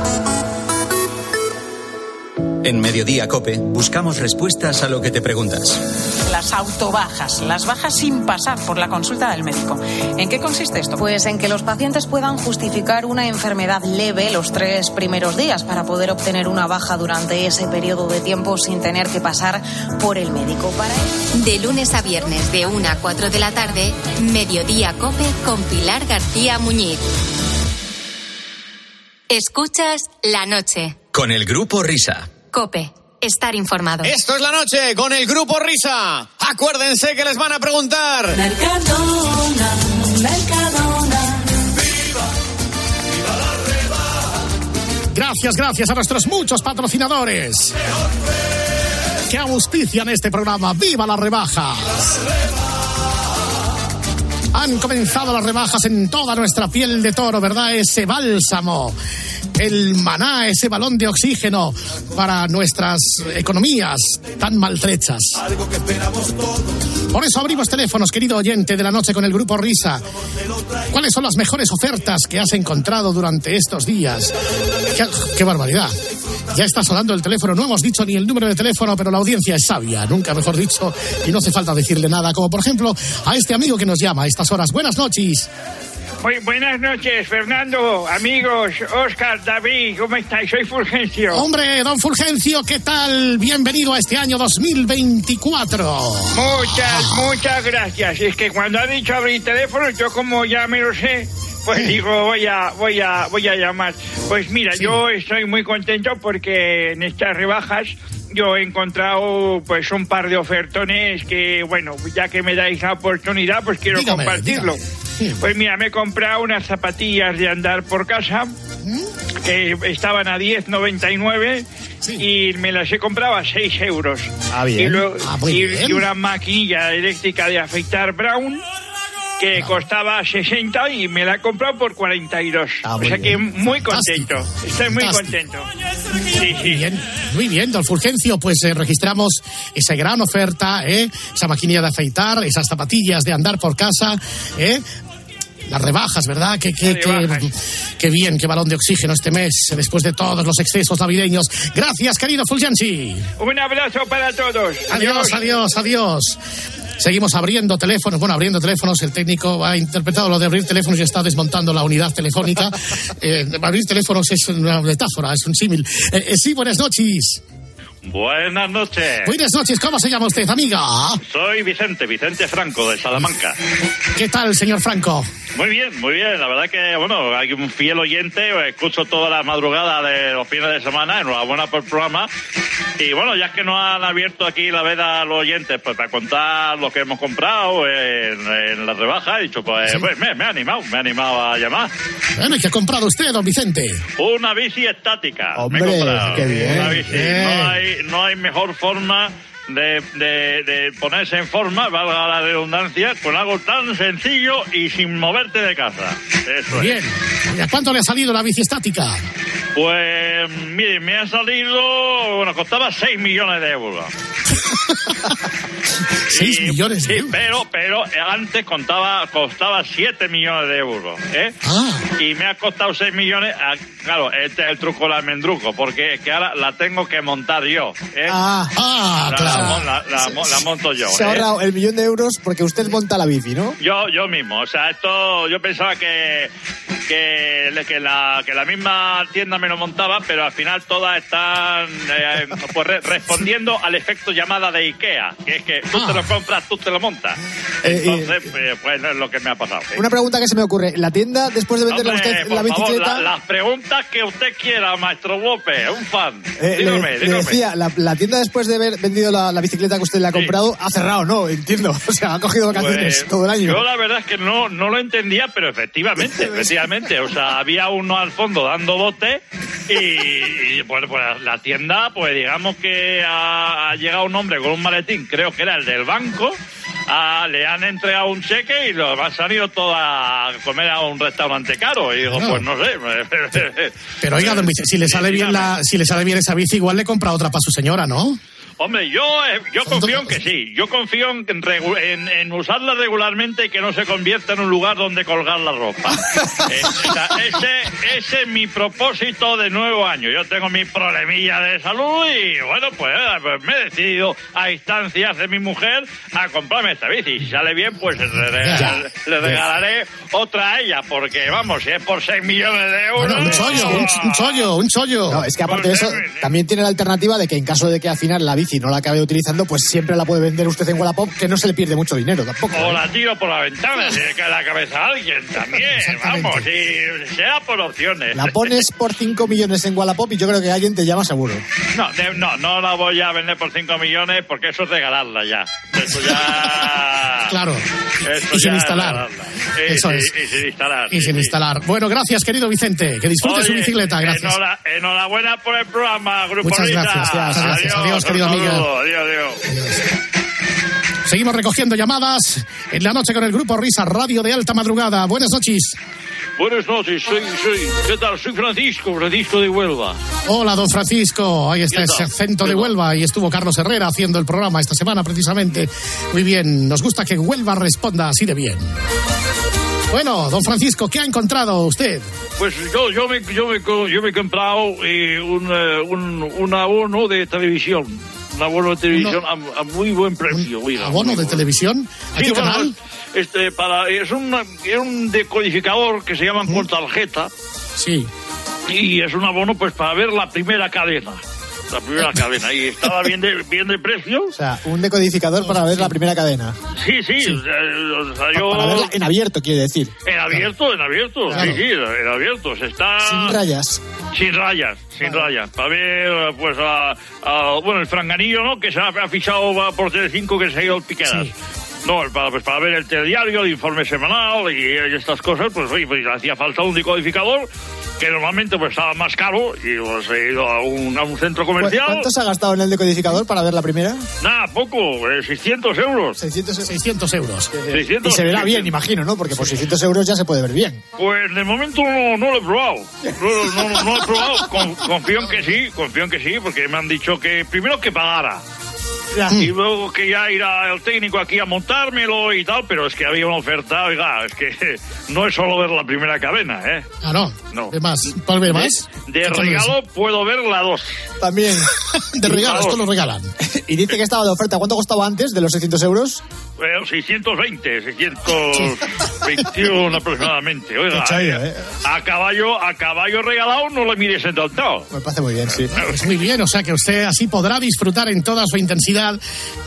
En Mediodía Cope buscamos respuestas a lo que te preguntas. Las autobajas, las bajas sin pasar por la consulta del médico. ¿En qué consiste esto? Pues en que los pacientes puedan justificar una enfermedad leve los tres primeros días para poder obtener una baja durante ese periodo de tiempo sin tener que pasar por el médico. Para ello- De lunes a viernes de 1 a 4 de la tarde, Mediodía Cope con Pilar García Muñiz. Escuchas la noche. Con el grupo Risa. Cope. Estar informado. Esto es la noche con el grupo Risa. Acuérdense que les van a preguntar. Mercadona, Mercadona. Gracias, gracias a nuestros muchos patrocinadores que auspician este programa. ¡Viva las rebajas! Han comenzado las rebajas en toda nuestra piel de toro, ¿verdad? Ese bálsamo, el maná, ese balón de oxígeno para nuestras economías tan maltrechas. Por eso abrimos teléfonos, querido oyente de la noche con el grupo Risa. ¿Cuáles son las mejores ofertas que has encontrado durante estos días? ¡Qué, qué barbaridad! Ya está sonando el teléfono, no hemos dicho ni el número de teléfono, pero la audiencia es sabia, nunca mejor dicho, y no hace falta decirle nada, como por ejemplo a este amigo que nos llama a estas horas. Buenas noches. Muy buenas noches, Fernando, amigos, Oscar, David, ¿cómo estáis? Soy Fulgencio. Hombre, don Fulgencio, ¿qué tal? Bienvenido a este año 2024. Muchas, muchas gracias. Es que cuando ha dicho abrir teléfono, yo como ya me lo sé, pues digo, voy a, voy a, voy a llamar. Pues mira, yo estoy muy contento porque en estas rebajas yo he encontrado pues un par de ofertones que, bueno, ya que me dais la oportunidad, pues quiero Dígame, compartirlo. dígame. Pues mira, me he comprado unas zapatillas de andar por casa que estaban a 10.99 y me las he comprado a 6 euros. Ah, bien. Y, luego- Ah, y- bien. y una maquinilla eléctrica de afeitar Brown que costaba 60 y me la he comprado por 42. o Ah, muy sea que bien. muy contento. Estoy muy Fantástico. contento. Sí, sí. Muy bien, muy bien, don Fulgencio, pues eh, registramos esa gran oferta, ¿eh? esa maquinilla de afeitar, esas zapatillas de andar por casa, ¿eh? las rebajas, ¿verdad? Qué, qué, qué, qué bien, qué balón de oxígeno este mes, después de todos los excesos navideños. Gracias, querido Fulgenci. Un abrazo para todos. Adiós, adiós, adiós. Seguimos abriendo teléfonos. Bueno, abriendo teléfonos. El técnico ha interpretado lo de abrir teléfonos y está desmontando la unidad telefónica. Eh, abrir teléfonos es una metáfora, es un símil. Eh, eh, sí, buenas noches. Buenas noches. Buenas noches, ¿cómo se llama usted, amiga? Soy Vicente, Vicente Franco de Salamanca. ¿Qué tal, señor Franco? Muy bien, muy bien. La verdad que, bueno, hay un fiel oyente, escucho todas las madrugadas de los fines de semana, enhorabuena por el programa. Y bueno, ya que nos han abierto aquí la veda a los oyentes, pues para contar lo que hemos comprado en, en la rebaja, he dicho, pues, pues, me, me ha animado, me ha animado a llamar. Bueno, ¿y qué ha comprado usted, don Vicente? Una bici estática. me he Hombre, comprado. qué bien, Una bici. bien. No, hay, no hay mejor forma de, de- de ponerse en forma, valga la redundancia, con algo tan sencillo y sin moverte de casa. Eso Bien. es. ¿Y a cuánto le ha salido la bici estática? Pues, mire, me ha salido, bueno, costaba 6 millones de euros. 6 millones Sí, pero, pero antes contaba, costaba 7 millones de euros, ¿eh? Ah. Y me ha costado 6 millones, ah, claro, este es el truco del almendruco, porque es que ahora la tengo que montar yo, ¿eh? Ah, ah, la, la mon- la- la la monto yo, Se ha ¿eh? ahorrado el millón de euros porque usted monta la bici, ¿no? Yo, yo mismo, o sea, esto yo pensaba que, que, que, la, que la misma tienda me lo montaba, pero al final todas están eh, pues re- respondiendo al efecto llamada de Ikea, que es que tú te lo compras, tú te lo montas. Eh, Entonces, pues, pues es lo que me ha pasado. ¿eh? Una pregunta que se me ocurre. ¿La tienda, después de venderle a usted la favor, bicicleta... la- las preguntas que usted quiera, maestro López, un fan. eh, le- dígame, le, dígame. decía, la, la tienda después de haber vendido la, la bicicleta que usted le ha comprado, ha cerrado, ¿no? Entiendo. O sea, ha cogido vacaciones Pues, todo el año. Yo la verdad es que no, no lo entendía, pero efectivamente, efectivamente. O sea, había uno al fondo dando bote y, y, bueno, pues la tienda, pues digamos que ha, ha llegado un hombre con un maletín, creo que era el del banco. ah, le han entregado un cheque y lo han salido todo a comer a un restaurante caro. Y digo, pues no sé. Pero oiga, don Vicente, si le sale bien la, si le sale bien esa bici, igual le compra otra para su señora, ¿no? Hombre, yo, eh, yo confío en que sí. Yo confío en, en- en usarla regularmente y que no se convierta en un lugar donde colgar la ropa. Eh, ese, ese es mi propósito de nuevo año. Yo tengo mi problemilla de salud y, bueno, pues, eh, pues me he decidido a instancias de mi mujer a comprarme esta bici. Si sale bien, pues le, le- le regalaré otra a ella, porque, vamos, si es por 6 millones de euros... Bueno, un chollo, un, un chollo, un chollo. No, es que aparte de eso, también tiene la alternativa de que en caso de que al final la bici no la acabe utilizando, pues siempre la puede vender usted en Wallapop, que no se le pierde mucho dinero tampoco. O ¿eh? la tiro por la ventana, si le cae la cabeza a alguien también. Vamos, y sea por opciones. La pones por 5 millones en Wallapop y yo creo que alguien te llama seguro. No, de- no, no la voy a vender por 5 millones porque eso es regalarla ya. Eso ya. Claro. Eso Y sin es instalar. Y- Eso y- es. Y sin instalar. Y sin sí. instalar. Bueno, gracias, querido Vicente. Que disfrute su bicicleta. Gracias. enhora- enhorabuena por el programa, Grupo Muchas Risa. gracias. Gracias. Adiós, querido amigo. Saludo. Adiós, adiós. Seguimos recogiendo llamadas en la noche con el grupo Risa Radio de Alta Madrugada. Buenas noches. Buenas noches, soy, soy, ¿qué tal? Soy Francisco, Francisco de Huelva. Hola, don Francisco. Ahí está ¿Qué ese acento ¿Qué de? Huelva y estuvo Carlos Herrera haciendo el programa esta semana precisamente. Muy bien, nos gusta que Huelva responda así de bien. Bueno, don Francisco, ¿qué ha encontrado usted? Pues yo, yo, me, yo, me, yo me he comprado eh, un, eh, un, un abono de televisión. Un abono de televisión a, a muy buen precio. oiga, ¿Abono de televisión? ¿A Sí, qué bueno, canal? este, para, es, un, es un decodificador que se llama con tarjeta. Sí. Y es un abono pues para ver la primera cadena. La primera cadena. Y estaba bien de, bien de precio. O sea, un decodificador para ver la primera cadena. Sí, sí. sea, o sea, yo... Para verla en abierto, quiere decir. En abierto, en abierto, Claro. sí, sí, en abierto. Se está... Sin rayas. Sin rayas, sin rayas. Para ver, pues, a, a- bueno, el franganillo, ¿no? Que se ha, ha fichado por Telecinco, que se ha ido al Piqueras. No, para, pues, para ver el telediario, el informe semanal y, y estas cosas, pues, oye, pues hacía falta un decodificador que normalmente pues estaba más caro y pues he ido a un, a un centro comercial. ¿Cuánto se ha gastado en el decodificador para ver la primera? Nada, poco, eh, 600 euros. 600, 600 euros. 600, Y se verá 600. bien, imagino, ¿no? Porque por 600 euros ya se puede ver bien. Pues de momento no, no lo he probado. No, no, no, no lo he probado. Con- confío en que sí, confío en que sí, porque me han dicho que primero que pagara. Y luego que ya irá el técnico aquí a montármelo y tal, pero es que había una oferta, oiga, es que no es solo ver la primera cadena, ¿eh? Ah, no. No. ¿De más? ¿Puedes ver más? De ¿Qué tal regalo puedo ver la dos. También. De regalo, esto lo regalan. Y dice que estaba de oferta. ¿Cuánto costaba antes de los 600 euros? Eh, 620, 621 aproximadamente. Oiga, Qué chayo, eh, a caballo, a caballo regalado no le mires en tanto. Me parece muy bien, sí. Pues muy bien, o sea que usted así podrá disfrutar en toda su intensidad,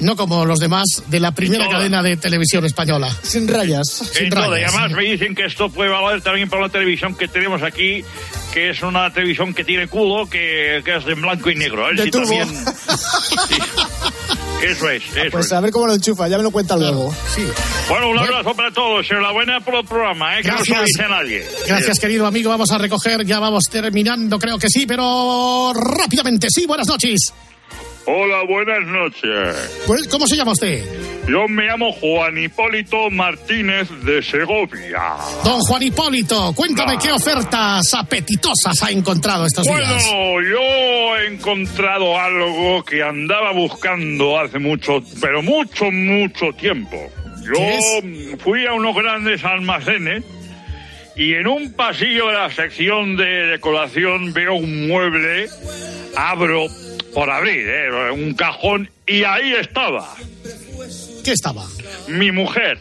no como los demás, de la primera Toda. cadena de televisión española. Sin rayas. Sin todo, y rayas. además me dicen que esto puede valer también para la televisión que tenemos aquí, que es una televisión que tiene culo, que, que es de blanco y negro. A ver De si tubo. también... Sí. Eso es, eso Pues es. a ver cómo lo enchufa, ya me lo cuenta luego. Sí. Bueno, un abrazo para todos. Enhorabuena por el programa, ¿eh? que no se Gracias. dice a nadie. Gracias, querido amigo. Vamos a recoger, ya vamos terminando, creo que sí, pero rápidamente. Sí, buenas noches. Hola, buenas noches. Pues, ¿Cómo se llama usted? Yo me llamo Juan Hipólito Martínez de Segovia. Don Juan Hipólito, cuéntame qué ofertas apetitosas ha encontrado estos días. Bueno, yo he encontrado algo que andaba buscando hace mucho, pero mucho, mucho tiempo. Yo fui a unos grandes almacenes y en un pasillo de la sección de decoración veo un mueble, abro por abrir, ¿eh? un cajón y ahí estaba ¿Qué estaba? mi mujer.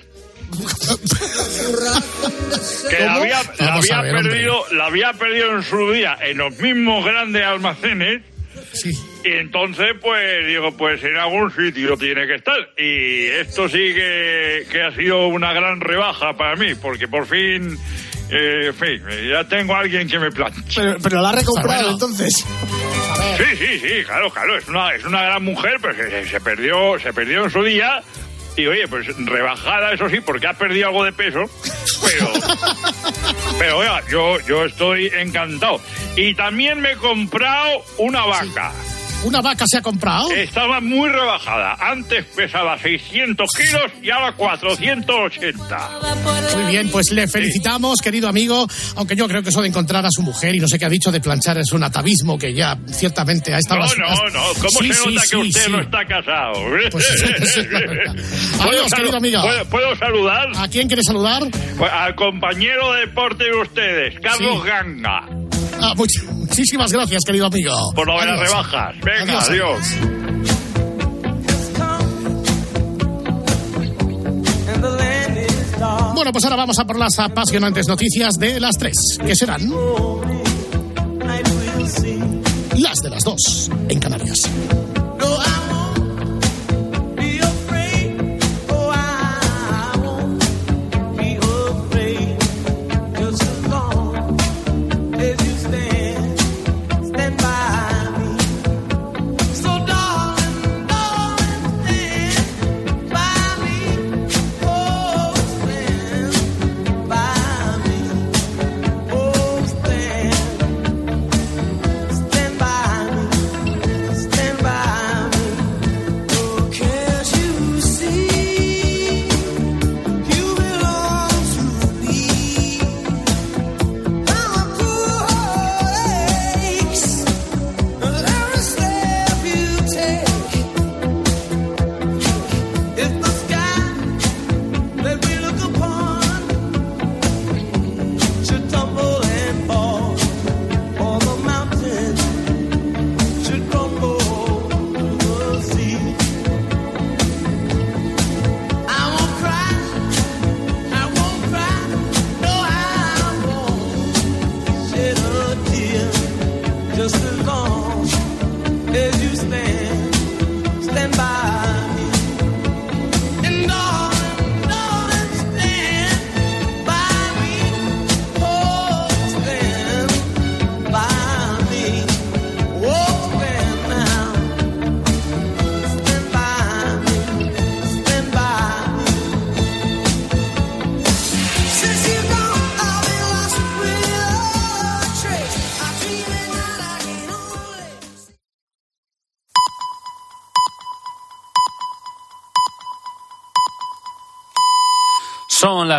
que la había, la Vamos a había ver, hombre. perdido, la había perdido en su día en los mismos grandes almacenes. Y entonces, pues, digo, pues en algún sitio tiene que estar. Y esto sí que, que ha sido una gran rebaja para mí, porque por fin, eh, en fin, ya tengo a alguien que me planche. Pero, pero la ha recomprado, entonces. Sí, sí, sí, claro, claro, es una, es una gran mujer, pero se, se perdió, se perdió en su día. Y oye, pues rebajada, eso sí, porque ha perdido algo de peso, pero, pero oiga, yo, yo estoy encantado. Y también me he comprado una vaca. ¿Una vaca se ha comprado? Estaba muy rebajada. Antes pesaba 600 kilos y ahora 480. Muy bien, pues le felicitamos, querido amigo, aunque yo creo que eso de encontrar a su mujer y no sé qué ha dicho de planchar es un atavismo que ya ciertamente ha estado... No, no, no. ¿Cómo Sí, se sí, nota que usted sí. no está casado? Pues la. ¿Puedo, Adiós, querido amigo. ¿puedo, puedo saludar? ¿A quién quiere saludar? Pues al compañero de deporte de ustedes, Carlos. Ganga. Ah, much- muchísimas gracias, querido amigo. Por lo de las rebajas. Venga, Adiós, adiós. Bueno, pues ahora vamos a por las apasionantes noticias de las tres, que serán las de las dos en Canarias.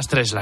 Las 3, las